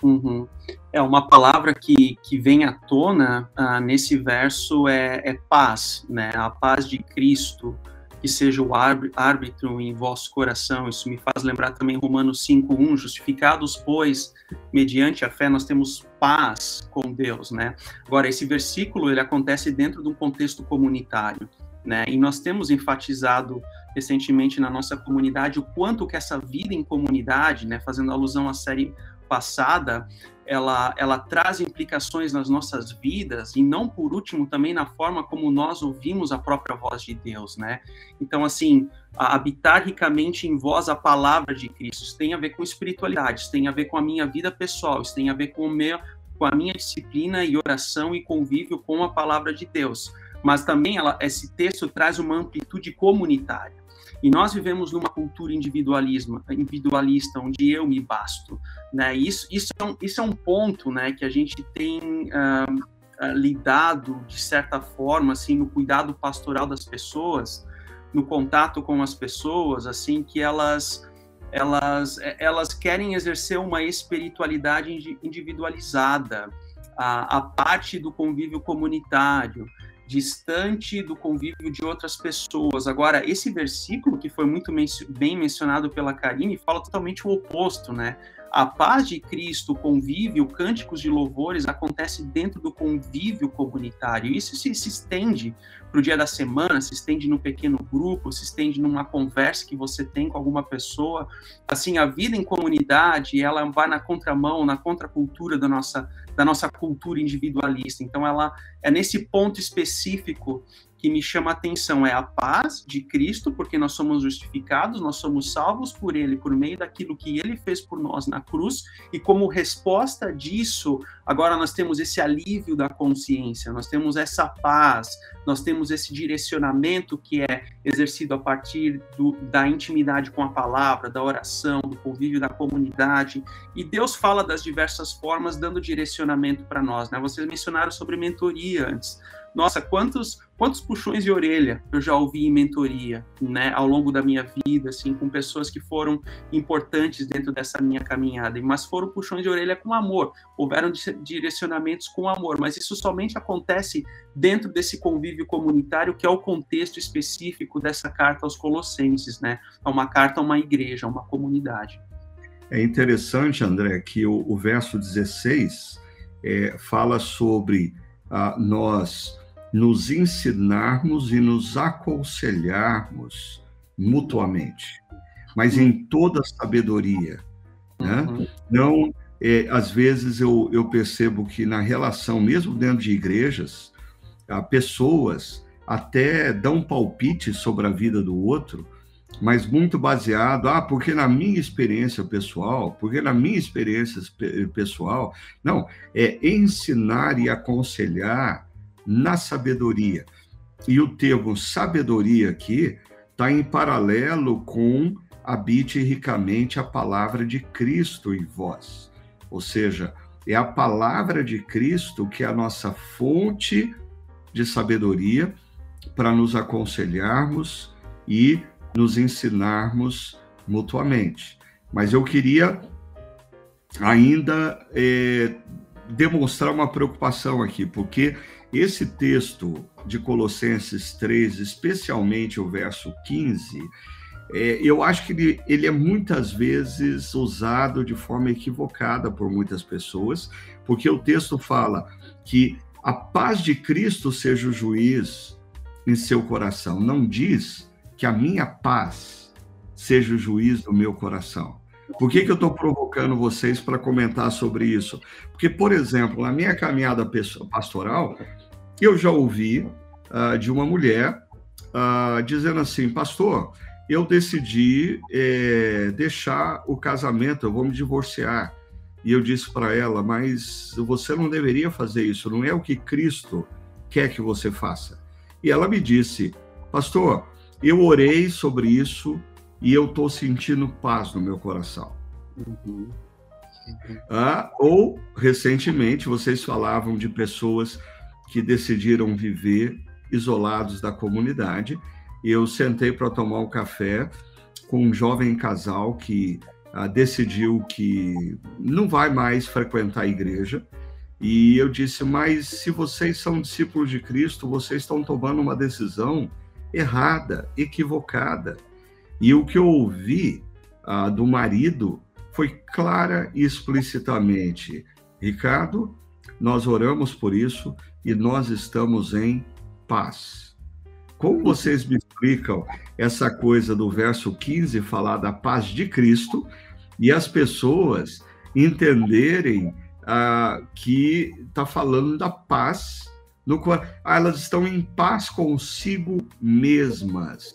Uhum. É uma palavra que, que vem à tona uh, nesse verso é, é, paz, né? A paz de Cristo, que seja o árbitro em vosso coração. Isso me faz lembrar também Romanos 5:1, justificados pois mediante a fé nós temos paz com Deus, né? Agora esse versículo ele acontece dentro de um contexto comunitário, né? E nós temos enfatizado recentemente na nossa comunidade o quanto que essa vida em comunidade, né, fazendo alusão à série passada, ela, ela traz implicações nas nossas vidas e não por último também na forma como nós ouvimos a própria voz de Deus, né? Então assim, habitar ricamente em vós a palavra de Cristo, isso tem a ver com espiritualidade, isso tem a ver com a minha vida pessoal, isso tem a ver com o meu com a minha disciplina e oração e convívio com a palavra de Deus. Mas também ela, esse texto traz uma amplitude comunitária. E nós vivemos numa cultura individualismo, individualista, onde eu me basto. Né? Isso, isso, é um, isso é um ponto né, que a gente tem uh, lidado, de certa forma, assim, no cuidado pastoral das pessoas, no contato com as pessoas, assim, que elas elas, elas querem exercer uma espiritualidade individualizada, a, a parte do convívio comunitário, distante do convívio de outras pessoas. Agora, esse versículo, que foi muito bem mencionado pela Karine, fala totalmente o oposto, né? A paz de Cristo, o convívio, cânticos de louvores acontece dentro do convívio comunitário. Isso se, se estende para o dia da semana, se estende no pequeno grupo, se estende numa conversa que você tem com alguma pessoa. Assim, a vida em comunidade, ela vai na contramão, na contracultura da nossa da nossa cultura individualista. Então, ela é nesse ponto específico que me chama a atenção é a paz de Cristo, porque nós somos justificados, nós somos salvos por Ele, por meio daquilo que Ele fez por nós na cruz, e como resposta disso, agora nós temos esse alívio da consciência, nós temos essa paz, nós temos esse direcionamento que é exercido a partir do, da intimidade com a palavra, da oração, do convívio da comunidade, e Deus fala das diversas formas, dando direcionamento para nós, né? Vocês mencionaram sobre mentoria antes nossa, quantos, quantos puxões de orelha eu já ouvi em mentoria, né, ao longo da minha vida, assim, com pessoas que foram importantes dentro dessa minha caminhada, mas foram puxões de orelha com amor, houveram direcionamentos com amor, mas isso somente acontece dentro desse convívio comunitário, que é o contexto específico dessa carta aos Colossenses, né, é uma carta a uma igreja, a uma comunidade. É interessante, André, que o, o verso 16 é, fala sobre ah, nós nos ensinarmos e nos aconselharmos mutuamente, mas em toda sabedoria. Né? Uhum. Não, é, às vezes eu, eu percebo que na relação, mesmo dentro de igrejas, há pessoas até dão palpite sobre a vida do outro, mas muito baseado, ah, porque na minha experiência pessoal, porque na minha experiência pessoal, não, é ensinar e aconselhar na sabedoria. E o termo sabedoria aqui está em paralelo com habite ricamente a palavra de Cristo em vós. Ou seja, é a palavra de Cristo que é a nossa fonte de sabedoria para nos aconselharmos e nos ensinarmos mutuamente. Mas eu queria ainda é, demonstrar uma preocupação aqui, porque esse texto de Colossenses 3, especialmente o verso 15, é, eu acho que ele, ele é muitas vezes usado de forma equivocada por muitas pessoas, porque o texto fala que a paz de Cristo seja o juiz em seu coração. Não diz que a minha paz seja o juiz do meu coração. Por que, que eu estou provocando vocês para comentar sobre isso? Porque, por exemplo, na minha caminhada pastoral, eu já ouvi uh, de uma mulher uh, dizendo assim, pastor, eu decidi é, deixar o casamento, eu vou me divorciar. E eu disse para ela, mas você não deveria fazer isso, não é o que Cristo quer que você faça. E ela me disse, pastor, eu orei sobre isso e eu estou sentindo paz no meu coração. Uhum. Ah, ou, recentemente, vocês falavam de pessoas que decidiram viver isolados da comunidade. Eu sentei para tomar um café com um jovem casal que ah, decidiu que não vai mais frequentar a igreja. E eu disse: Mas se vocês são discípulos de Cristo, vocês estão tomando uma decisão errada, equivocada. E o que eu ouvi ah, do marido foi clara e explicitamente: Ricardo, nós oramos por isso e nós estamos em paz. Como vocês me explicam essa coisa do verso 15 falar da paz de Cristo e as pessoas entenderem ah, que está falando da paz no qual ah, elas estão em paz consigo mesmas,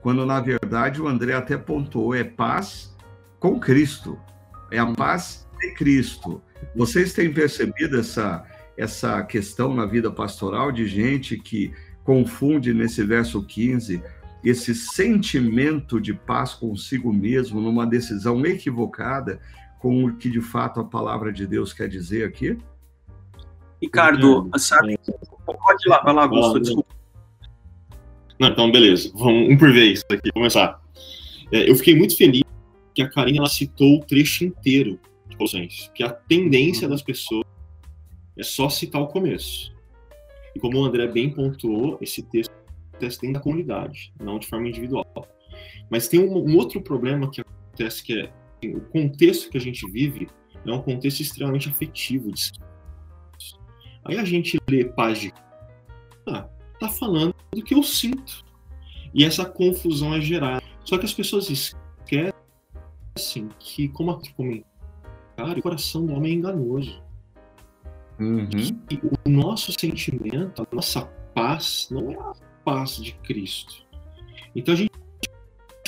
quando na verdade o André até pontuou é paz com Cristo, é a paz de Cristo. Vocês têm percebido essa essa questão na vida pastoral de gente que confunde nesse verso 15 esse sentimento de paz consigo mesmo numa decisão equivocada com o que de fato a palavra de Deus quer dizer aqui? Ricardo, sabe? Pode ir lá, vai lá, Augusto, desculpa. Não, então, beleza. Vamos um por vez aqui, começar. É, eu fiquei muito feliz que a Karine ela citou o trecho inteiro de Colossenses, que a tendência das pessoas é só citar o começo. E como o André bem pontuou, esse texto acontece dentro da comunidade, não de forma individual. Mas tem um, um outro problema que acontece que é assim, o contexto que a gente vive é um contexto extremamente afetivo. Aí a gente lê de ah, tá falando do que eu sinto. E essa confusão é gerada. Só que as pessoas esquecem que, como a comentário, o coração do homem é enganoso. Uhum. E o nosso sentimento, a nossa paz, não é a paz de Cristo. Então a gente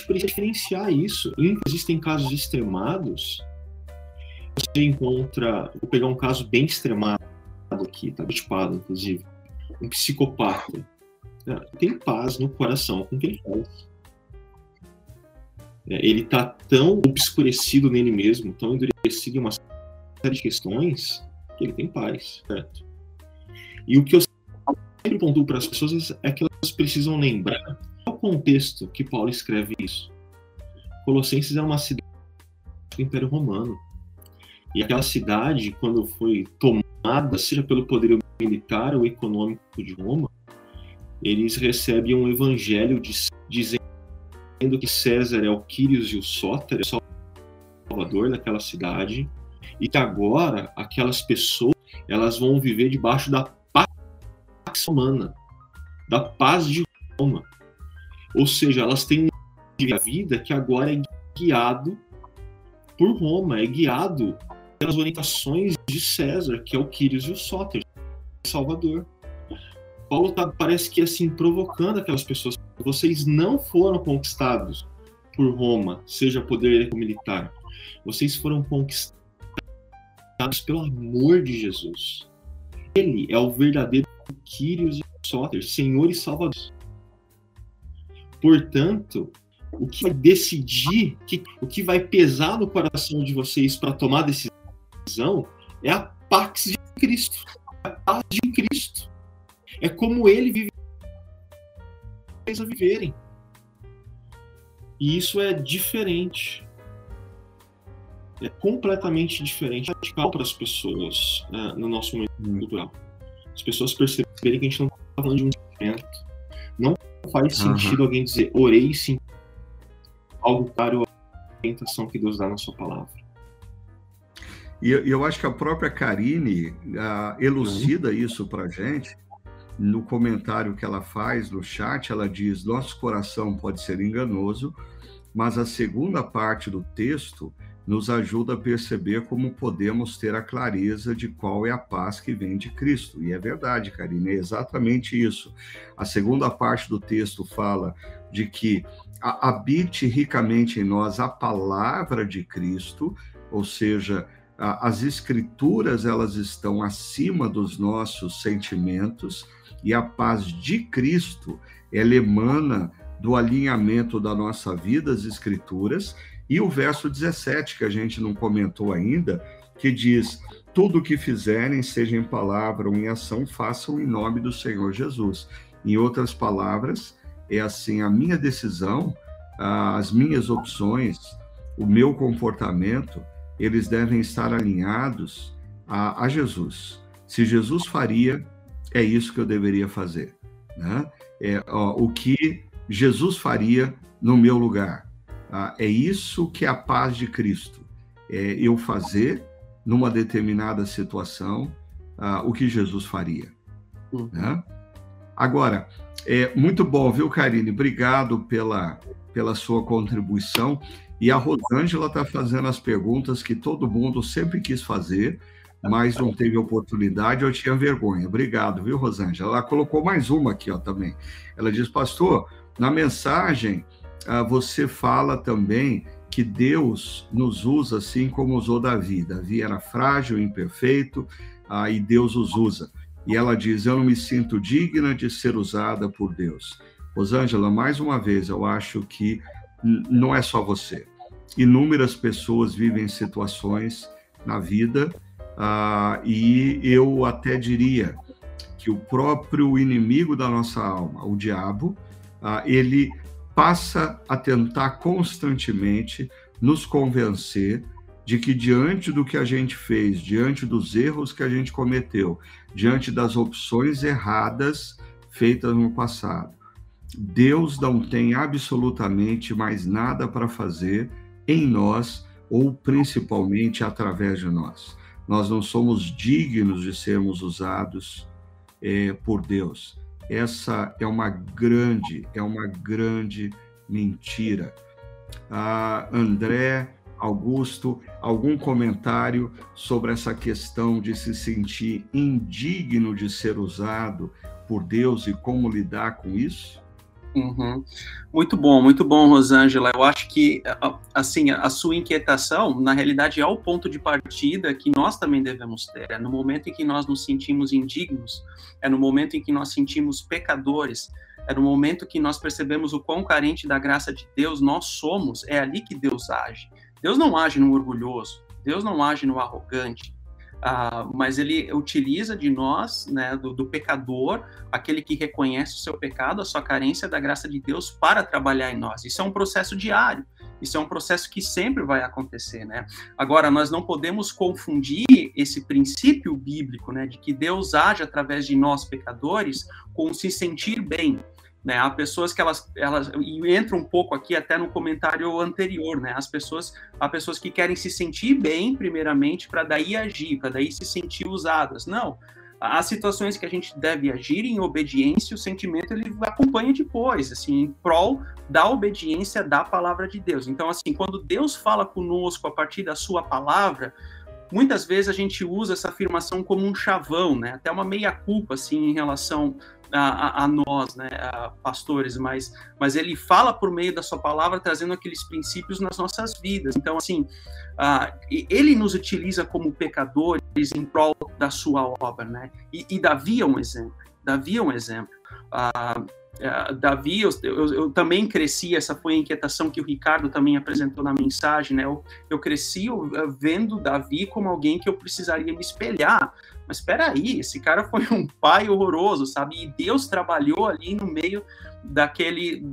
precisa diferenciar isso. Existem casos extremados. Você encontra, vou pegar um caso bem extremado aqui, tá tipado, inclusive. Um psicopata. É, tem paz no coração com o que ele faz. É, ele está tão obscurecido nele mesmo, tão endurecido em uma série de questões, que ele tem paz, certo? E o que eu sempre pontuo para as pessoas é que elas precisam lembrar qual o contexto que Paulo escreve isso. Colossenses é uma cidade do Império Romano. E aquela cidade, quando foi tomada, seja pelo poder militar ou econômico de Roma, eles recebem um evangelho de, dizendo que César é o Quírios e o Sóter, é o salvador daquela cidade, e que agora aquelas pessoas elas vão viver debaixo da paz romana, da paz de Roma. Ou seja, elas têm uma vida que agora é guiado por Roma, é guiado pelas orientações de César, que é o Quírios e o Sóter, Salvador. Paulo tá, parece que assim provocando aquelas pessoas. Vocês não foram conquistados por Roma, seja poder militar. Vocês foram conquistados pelo amor de Jesus. Ele é o verdadeiro Kyrios e Soter, Senhor e Salvador. Portanto, o que vai decidir, o que vai pesar no coração de vocês para tomar decisão é a pax de Cristo, a paz de Cristo. É como ele vive a viverem. E isso é diferente é completamente diferente, radical para as pessoas né, no nosso momento hum. cultural. As pessoas perceberem que a gente não está falando de um sentimento. Não faz sentido uhum. alguém dizer, orei sim, algo caro a orientação que Deus dá na sua palavra. E eu, eu acho que a própria Karine uh, elucida uhum. isso para gente. No comentário que ela faz no chat, ela diz: Nosso coração pode ser enganoso, mas a segunda parte do texto nos ajuda a perceber como podemos ter a clareza de qual é a paz que vem de Cristo. E é verdade, Karine, é exatamente isso. A segunda parte do texto fala de que habite ricamente em nós a palavra de Cristo, ou seja, as escrituras elas estão acima dos nossos sentimentos e a paz de Cristo ela emana do alinhamento da nossa vida às escrituras e o verso 17, que a gente não comentou ainda, que diz: Tudo o que fizerem, seja em palavra ou em ação, façam em nome do Senhor Jesus. Em outras palavras, é assim: a minha decisão, as minhas opções, o meu comportamento, eles devem estar alinhados a, a Jesus. Se Jesus faria, é isso que eu deveria fazer. Né? É, ó, o que Jesus faria no meu lugar. Ah, é isso que é a paz de Cristo. É eu fazer, numa determinada situação, ah, o que Jesus faria. Uhum. Né? Agora, é muito bom, viu, Karine? Obrigado pela, pela sua contribuição. E a Rosângela está fazendo as perguntas que todo mundo sempre quis fazer, mas não teve oportunidade, eu tinha vergonha. Obrigado, viu, Rosângela? Ela colocou mais uma aqui ó, também. Ela diz, pastor, na mensagem você fala também que Deus nos usa assim como usou Davi. Davi era frágil, imperfeito, ah, e Deus os usa. E ela diz: Eu não me sinto digna de ser usada por Deus. Rosângela, mais uma vez, eu acho que não é só você. Inúmeras pessoas vivem situações na vida, ah, e eu até diria que o próprio inimigo da nossa alma, o diabo, ah, ele passa a tentar constantemente nos convencer de que diante do que a gente fez, diante dos erros que a gente cometeu, diante das opções erradas feitas no passado, Deus não tem absolutamente mais nada para fazer em nós ou principalmente através de nós. Nós não somos dignos de sermos usados é, por Deus. Essa é uma grande, é uma grande mentira. Ah, André Augusto, algum comentário sobre essa questão de se sentir indigno de ser usado por Deus e como lidar com isso? Uhum. Muito bom, muito bom, Rosângela. Eu acho que assim a sua inquietação, na realidade, é o ponto de partida que nós também devemos ter. É no momento em que nós nos sentimos indignos, é no momento em que nós sentimos pecadores, é no momento que nós percebemos o quão carente da graça de Deus nós somos. É ali que Deus age. Deus não age no orgulhoso, Deus não age no arrogante, uh, mas ele utiliza de nós, né, do, do, pecador, aquele que reconhece o seu pecado, a sua carência da graça de Deus para trabalhar em nós. Isso é um processo diário. Isso é um processo que sempre vai acontecer, né? Agora, nós não podemos confundir esse princípio bíblico, né, de que Deus age através de nós pecadores com se sentir bem. Né? Há pessoas que elas, elas e entra um pouco aqui até no comentário anterior, né? As pessoas, há pessoas que querem se sentir bem primeiramente para daí agir, para daí se sentir usadas. Não. Há situações que a gente deve agir em obediência, o sentimento ele acompanha depois, assim, em prol da obediência da palavra de Deus. Então, assim, quando Deus fala conosco a partir da sua palavra, muitas vezes a gente usa essa afirmação como um chavão, né? Até uma meia culpa assim em relação a, a, nós, né, a pastores, mas, mas ele fala por meio da sua palavra, trazendo aqueles princípios nas nossas vidas. Então, assim, uh, ele nos utiliza como pecadores em prol da sua obra, né? E, e Davi é um exemplo. Davi é um exemplo. Uh, Davi, eu, eu, eu, também cresci, essa foi a inquietação que o Ricardo também apresentou na mensagem, né? Eu, eu cresci vendo Davi como alguém que eu precisaria me espelhar, mas espera aí, esse cara foi um pai horroroso, sabe? E Deus trabalhou ali no meio daquele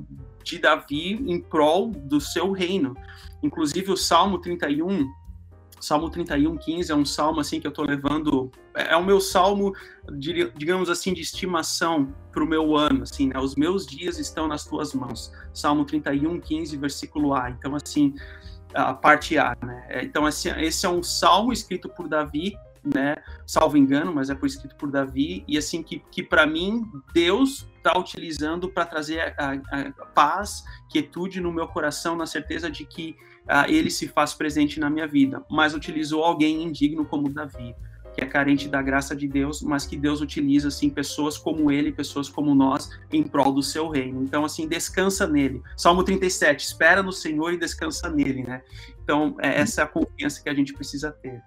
de Davi em prol do seu reino. Inclusive o Salmo 31, Salmo 31, 15 é um salmo assim que eu estou levando, é, é o meu salmo, digamos assim, de estimação para o meu ano, assim, né? Os meus dias estão nas tuas mãos. Salmo 31, 15, versículo A. Então, assim, a parte A, né? Então, assim, esse é um salmo escrito por Davi né? Salvo engano, mas é por escrito por Davi e assim que, que para mim Deus está utilizando para trazer a, a, a, paz, quietude no meu coração, na certeza de que uh, Ele se faz presente na minha vida. Mas utilizou alguém indigno como Davi, que é carente da graça de Deus, mas que Deus utiliza assim pessoas como Ele, pessoas como nós, em prol do Seu reino. Então assim descansa nele. Salmo 37, espera no Senhor e descansa nele, né? Então é essa é a confiança que a gente precisa ter.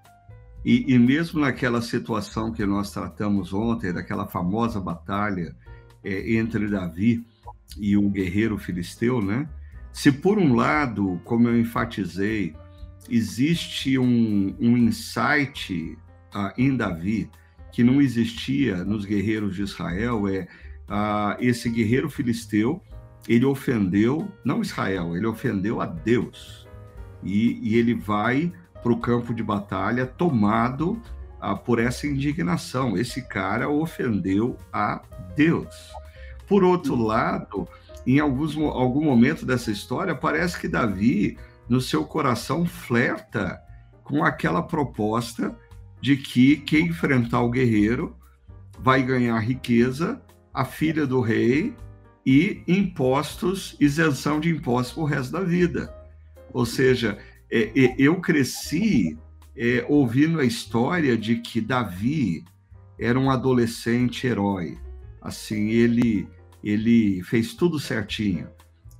E, e, mesmo naquela situação que nós tratamos ontem, daquela famosa batalha é, entre Davi e o guerreiro filisteu, né? Se por um lado, como eu enfatizei, existe um, um insight uh, em Davi que não existia nos guerreiros de Israel, é uh, esse guerreiro filisteu, ele ofendeu, não Israel, ele ofendeu a Deus. E, e ele vai para o campo de batalha tomado ah, por essa indignação. Esse cara ofendeu a Deus. Por outro lado, em alguns, algum momento dessa história, parece que Davi, no seu coração, flerta com aquela proposta de que quem enfrentar o guerreiro vai ganhar riqueza, a filha do rei e impostos, isenção de impostos para o resto da vida. Ou seja, é, é, eu cresci é, ouvindo a história de que Davi era um adolescente herói. Assim, ele ele fez tudo certinho.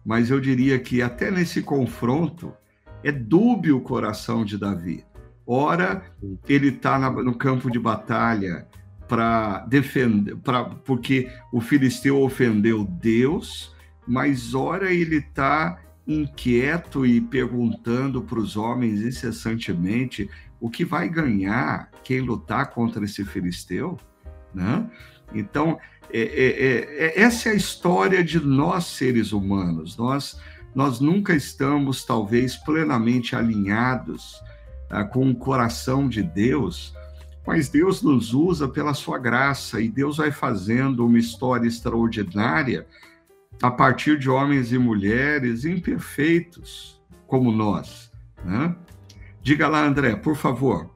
Mas eu diria que até nesse confronto é dúbio o coração de Davi. Ora, ele está no campo de batalha para defender, pra, porque o filisteu ofendeu Deus, mas ora ele está inquieto e perguntando para os homens incessantemente o que vai ganhar quem lutar contra esse filisteu, né? Então é, é, é, é, essa é a história de nós seres humanos. Nós nós nunca estamos talvez plenamente alinhados ah, com o coração de Deus mas Deus nos usa pela sua graça e Deus vai fazendo uma história extraordinária a partir de homens e mulheres imperfeitos como nós. Né? Diga lá, André, por favor.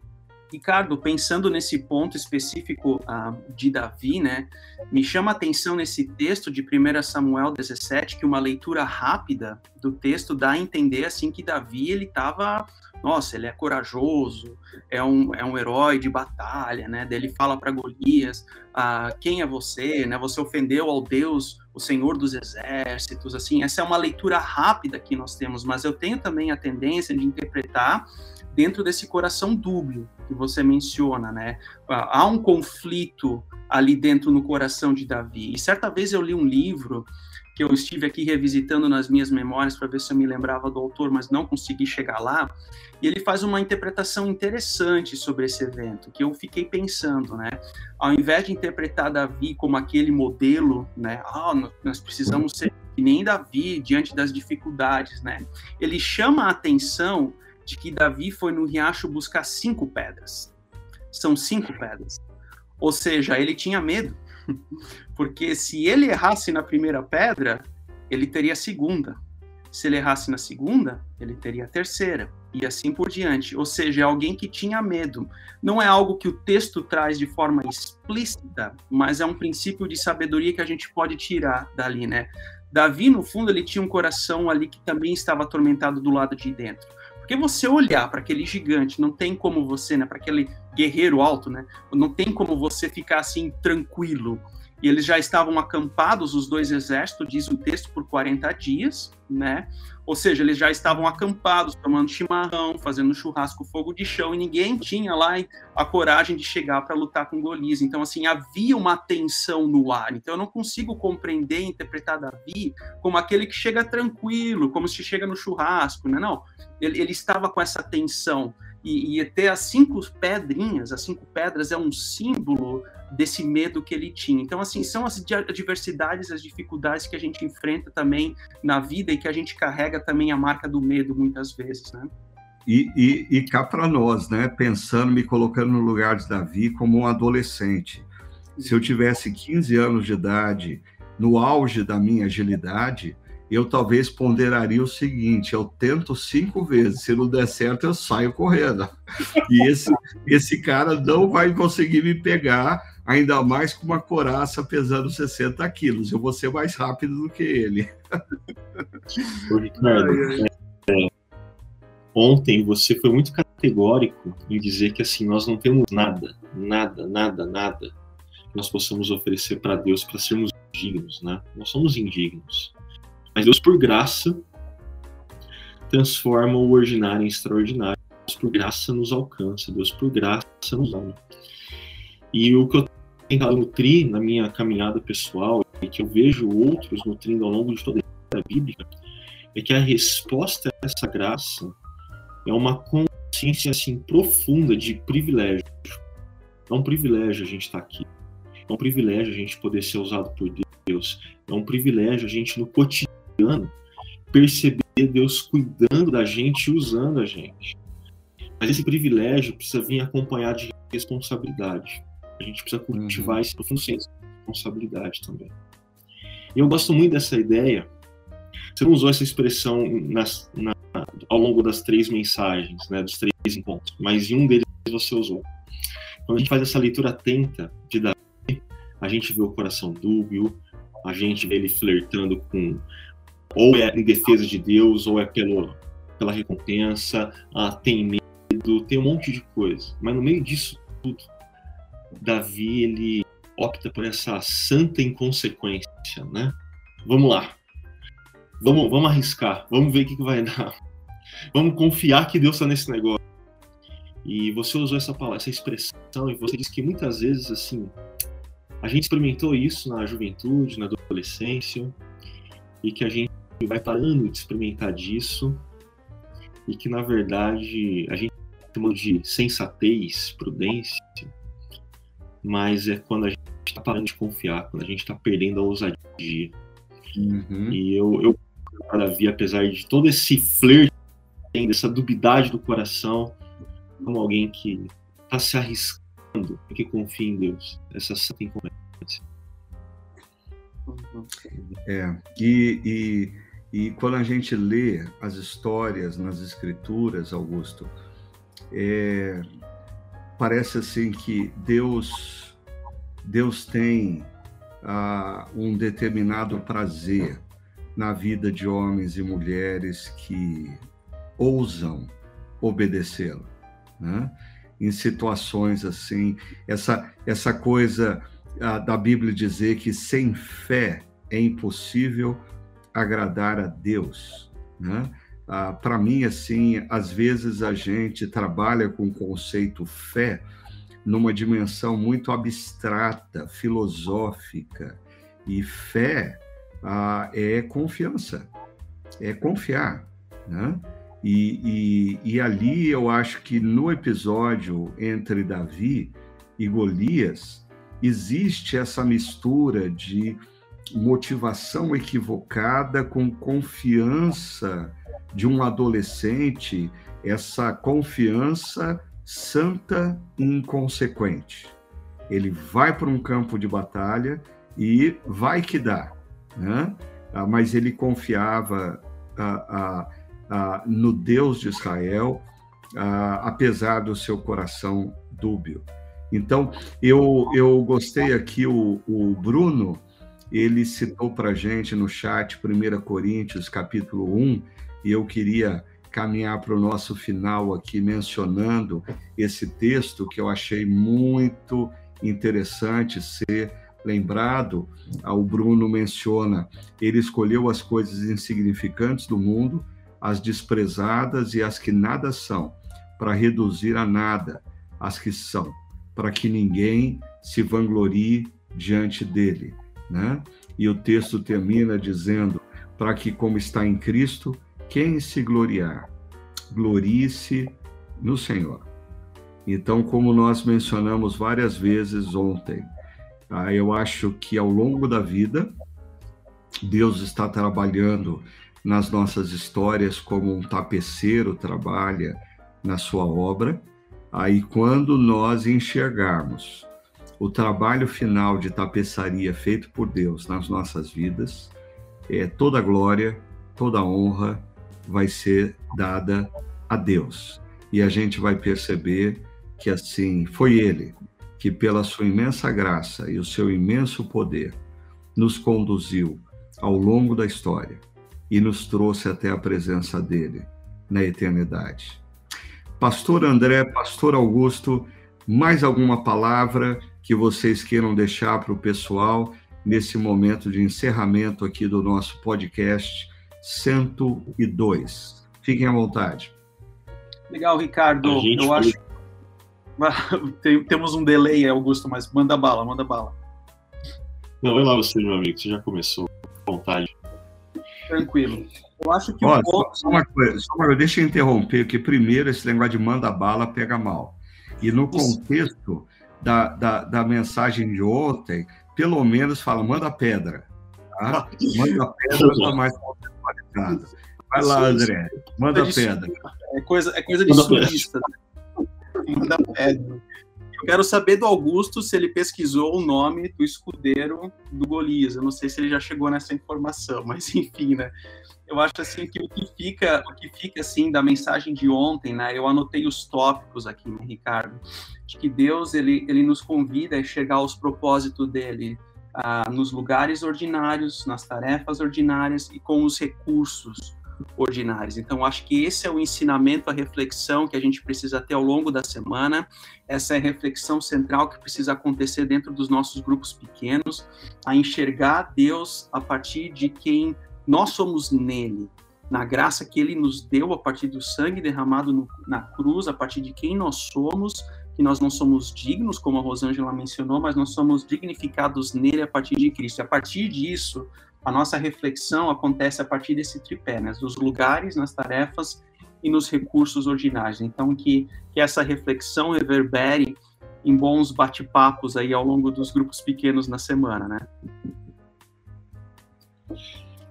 Ricardo, pensando nesse ponto específico uh, de Davi, né, me chama a atenção nesse texto de 1 Samuel 17 que uma leitura rápida do texto dá a entender assim que Davi ele estava nossa, ele é corajoso, é um, é um herói de batalha, né? Ele fala para Golias, ah, quem é você, né? Você ofendeu ao Deus, o Senhor dos Exércitos, assim. Essa é uma leitura rápida que nós temos, mas eu tenho também a tendência de interpretar dentro desse coração dúbio que você menciona, né? Ah, há um conflito ali dentro no coração de Davi. E certa vez eu li um livro que eu estive aqui revisitando nas minhas memórias para ver se eu me lembrava do autor, mas não consegui chegar lá. E ele faz uma interpretação interessante sobre esse evento, que eu fiquei pensando, né? Ao invés de interpretar Davi como aquele modelo, né? Ah, nós precisamos ser que nem Davi diante das dificuldades, né? Ele chama a atenção de que Davi foi no riacho buscar cinco pedras. São cinco pedras. Ou seja, ele tinha medo Porque se ele errasse na primeira pedra, ele teria a segunda. Se ele errasse na segunda, ele teria a terceira. E assim por diante. Ou seja, é alguém que tinha medo. Não é algo que o texto traz de forma explícita, mas é um princípio de sabedoria que a gente pode tirar dali, né? Davi, no fundo, ele tinha um coração ali que também estava atormentado do lado de dentro. Porque você olhar para aquele gigante, não tem como você, né, para aquele guerreiro alto, né, não tem como você ficar assim tranquilo. E eles já estavam acampados, os dois exércitos, diz o texto, por 40 dias, né? Ou seja, eles já estavam acampados, tomando chimarrão, fazendo churrasco, fogo de chão, e ninguém tinha lá a coragem de chegar para lutar com Golias. Então, assim, havia uma tensão no ar. Então, eu não consigo compreender e interpretar Davi como aquele que chega tranquilo, como se chega no churrasco, né? Não, ele, ele estava com essa tensão. E, e ter as cinco pedrinhas, as cinco pedras é um símbolo desse medo que ele tinha. Então, assim, são as adversidades, as dificuldades que a gente enfrenta também na vida e que a gente carrega também a marca do medo muitas vezes, né? E, e, e cá para nós, né? Pensando, me colocando no lugar de Davi como um adolescente. Se eu tivesse 15 anos de idade, no auge da minha agilidade, eu talvez ponderaria o seguinte: eu tento cinco vezes, se não der certo, eu saio correndo. E esse, esse cara não vai conseguir me pegar, ainda mais com uma coraça pesando 60 quilos. Eu vou ser mais rápido do que ele. Ricardo, é, ontem você foi muito categórico em dizer que assim nós não temos nada, nada, nada, nada que nós possamos oferecer para Deus para sermos dignos, né? Nós somos indignos. Mas Deus, por graça, transforma o ordinário em extraordinário. Deus, por graça, nos alcança. Deus, por graça, nos ama. E o que eu tentado nutrir na minha caminhada pessoal, e que eu vejo outros nutrindo ao longo de toda a Bíblia, é que a resposta a essa graça é uma consciência assim profunda de privilégio. É um privilégio a gente estar aqui. É um privilégio a gente poder ser usado por Deus. É um privilégio a gente no cotidiano perceber Deus cuidando da gente e usando a gente. Mas esse privilégio precisa vir acompanhado de responsabilidade. A gente precisa cultivar uhum. esse profundo senso de responsabilidade também. E eu gosto muito dessa ideia. Você não usou essa expressão nas, na, ao longo das três mensagens, né, dos três encontros, mas em um deles você usou. Quando a gente faz essa leitura atenta de Davi, a gente vê o coração dúbio, a gente vê ele flertando com ou é em defesa de Deus, ou é pelo, pela recompensa, ah, tem medo, tem um monte de coisa. Mas no meio disso tudo, Davi ele opta por essa santa inconsequência, né? Vamos lá. Vamos, vamos arriscar, vamos ver o que, que vai dar. Vamos confiar que Deus está nesse negócio. E você usou essa palavra, essa expressão, e você disse que muitas vezes, assim, a gente experimentou isso na juventude, na adolescência, e que a gente vai parando de experimentar disso, e que, na verdade, a gente chama de sensatez, prudência, mas é quando a gente está parando de confiar, quando a gente está perdendo a ousadia. Uhum. E eu, eu, Davi, apesar de todo esse flerte, dessa dubidade do coração, como alguém que está se arriscando, porque confia em Deus. Essa santa incompetência. É, e, e, e quando a gente lê as histórias nas escrituras, Augusto, é, parece assim que Deus, Deus tem ah, um determinado prazer na vida de homens e mulheres que ousam obedecê-lo né? em situações assim. Essa, essa coisa a, da Bíblia dizer que sem fé é impossível agradar a Deus. Né? Ah, Para mim, assim, às vezes a gente trabalha com o conceito fé numa dimensão muito abstrata, filosófica. E fé ah, é confiança, é confiar. Né? E, e, e, ali eu acho que no episódio entre Davi e Golias, existe essa mistura de motivação equivocada com confiança de um adolescente, essa confiança santa e inconsequente. Ele vai para um campo de batalha e vai que dá, né? Ah, mas ele confiava. Ah, ah, ah, no Deus de Israel, ah, apesar do seu coração dúbio. Então, eu, eu gostei aqui, o, o Bruno, ele citou para a gente no chat 1 Coríntios, capítulo 1, e eu queria caminhar para o nosso final aqui, mencionando esse texto que eu achei muito interessante ser lembrado. Ah, o Bruno menciona, ele escolheu as coisas insignificantes do mundo as desprezadas e as que nada são, para reduzir a nada as que são, para que ninguém se vanglorie diante dele, né? E o texto termina dizendo: para que, como está em Cristo, quem se gloriar, glorie-se no Senhor. Então, como nós mencionamos várias vezes ontem, tá? eu acho que ao longo da vida, Deus está trabalhando nas nossas histórias como um tapeceiro trabalha na sua obra. Aí, quando nós enxergarmos o trabalho final de tapeçaria feito por Deus nas nossas vidas, é, toda glória, toda honra vai ser dada a Deus. E a gente vai perceber que assim foi Ele que, pela sua imensa graça e o seu imenso poder, nos conduziu ao longo da história e nos trouxe até a presença dele na eternidade. Pastor André, Pastor Augusto, mais alguma palavra que vocês queiram deixar para o pessoal nesse momento de encerramento aqui do nosso podcast 102? Fiquem à vontade. Legal, Ricardo. Eu acho. Temos um delay, Augusto, mas manda bala, manda bala. Não, vai lá você, meu amigo, você já começou. À vontade tranquilo. Eu acho que Olha, o ponto... só, uma coisa, só uma, deixa eu interromper, que primeiro esse negócio de manda bala pega mal. E no contexto da, da, da mensagem de ontem, pelo menos fala, manda pedra. Tá? Manda pedra está mais contextualizada. Vai lá, André. Manda é pedra. É coisa, é coisa de sulista. Manda pedra. Eu quero saber do Augusto se ele pesquisou o nome do escudeiro do Golias. Eu não sei se ele já chegou nessa informação, mas enfim, né? Eu acho assim que o que fica, o que fica assim da mensagem de ontem, né? Eu anotei os tópicos aqui, né, Ricardo, de que Deus ele, ele nos convida a enxergar os propósitos dele ah, nos lugares ordinários, nas tarefas ordinárias e com os recursos ordinários. Então, acho que esse é o ensinamento, a reflexão que a gente precisa ter ao longo da semana. Essa é a reflexão central que precisa acontecer dentro dos nossos grupos pequenos, a enxergar Deus a partir de quem nós somos nele, na graça que ele nos deu a partir do sangue derramado no, na cruz, a partir de quem nós somos, que nós não somos dignos, como a Rosângela mencionou, mas nós somos dignificados nele a partir de Cristo. A partir disso, a nossa reflexão acontece a partir desse tripé, né, dos lugares, nas tarefas e nos recursos ordinários. Então, que, que essa reflexão reverbere em bons bate-papos aí ao longo dos grupos pequenos na semana, né?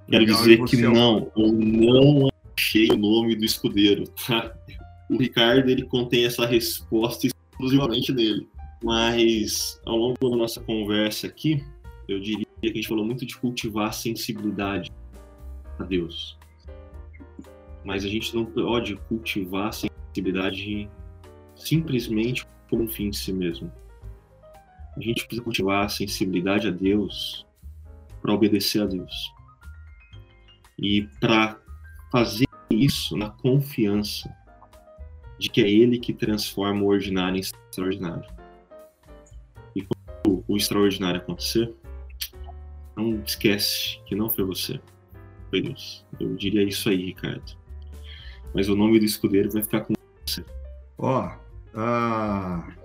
Quero dizer que não, eu não achei o nome do escudeiro, tá? O Ricardo, ele contém essa resposta exclusivamente nele. Mas, ao longo da nossa conversa aqui, eu diria que a gente falou muito de cultivar a sensibilidade a Deus. Mas a gente não pode cultivar a sensibilidade simplesmente como um fim de si mesmo. A gente precisa cultivar a sensibilidade a Deus para obedecer a Deus. E para fazer isso na confiança de que é Ele que transforma o ordinário em extraordinário. E quando o extraordinário acontecer, não esquece que não foi você, foi Deus. Eu diria isso aí, Ricardo. Mas o nome do escudeiro vai ficar com você. Ó, oh, uh,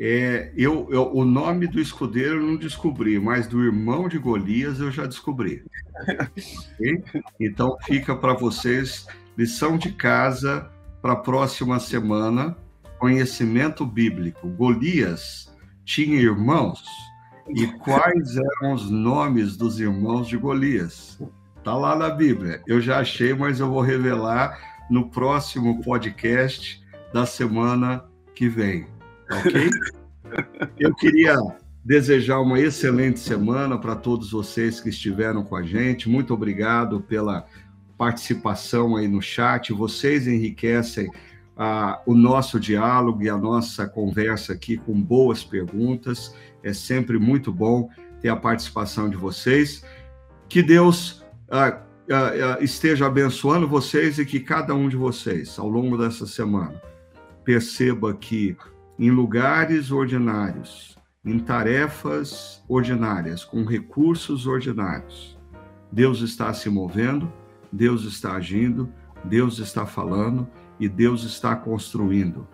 é, eu, eu, o nome do escudeiro eu não descobri, mas do irmão de Golias eu já descobri. okay? Então fica para vocês lição de casa para a próxima semana, conhecimento bíblico. Golias tinha irmãos? E quais eram os nomes dos irmãos de Golias? Está lá na Bíblia. Eu já achei, mas eu vou revelar no próximo podcast da semana que vem. Ok? Eu queria desejar uma excelente semana para todos vocês que estiveram com a gente. Muito obrigado pela participação aí no chat. Vocês enriquecem ah, o nosso diálogo e a nossa conversa aqui com boas perguntas. É sempre muito bom ter a participação de vocês. Que Deus ah, ah, esteja abençoando vocês e que cada um de vocês, ao longo dessa semana, perceba que em lugares ordinários, em tarefas ordinárias, com recursos ordinários, Deus está se movendo, Deus está agindo, Deus está falando e Deus está construindo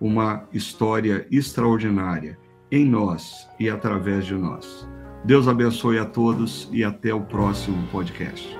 uma história extraordinária em nós e através de nós. Deus abençoe a todos e até o próximo podcast.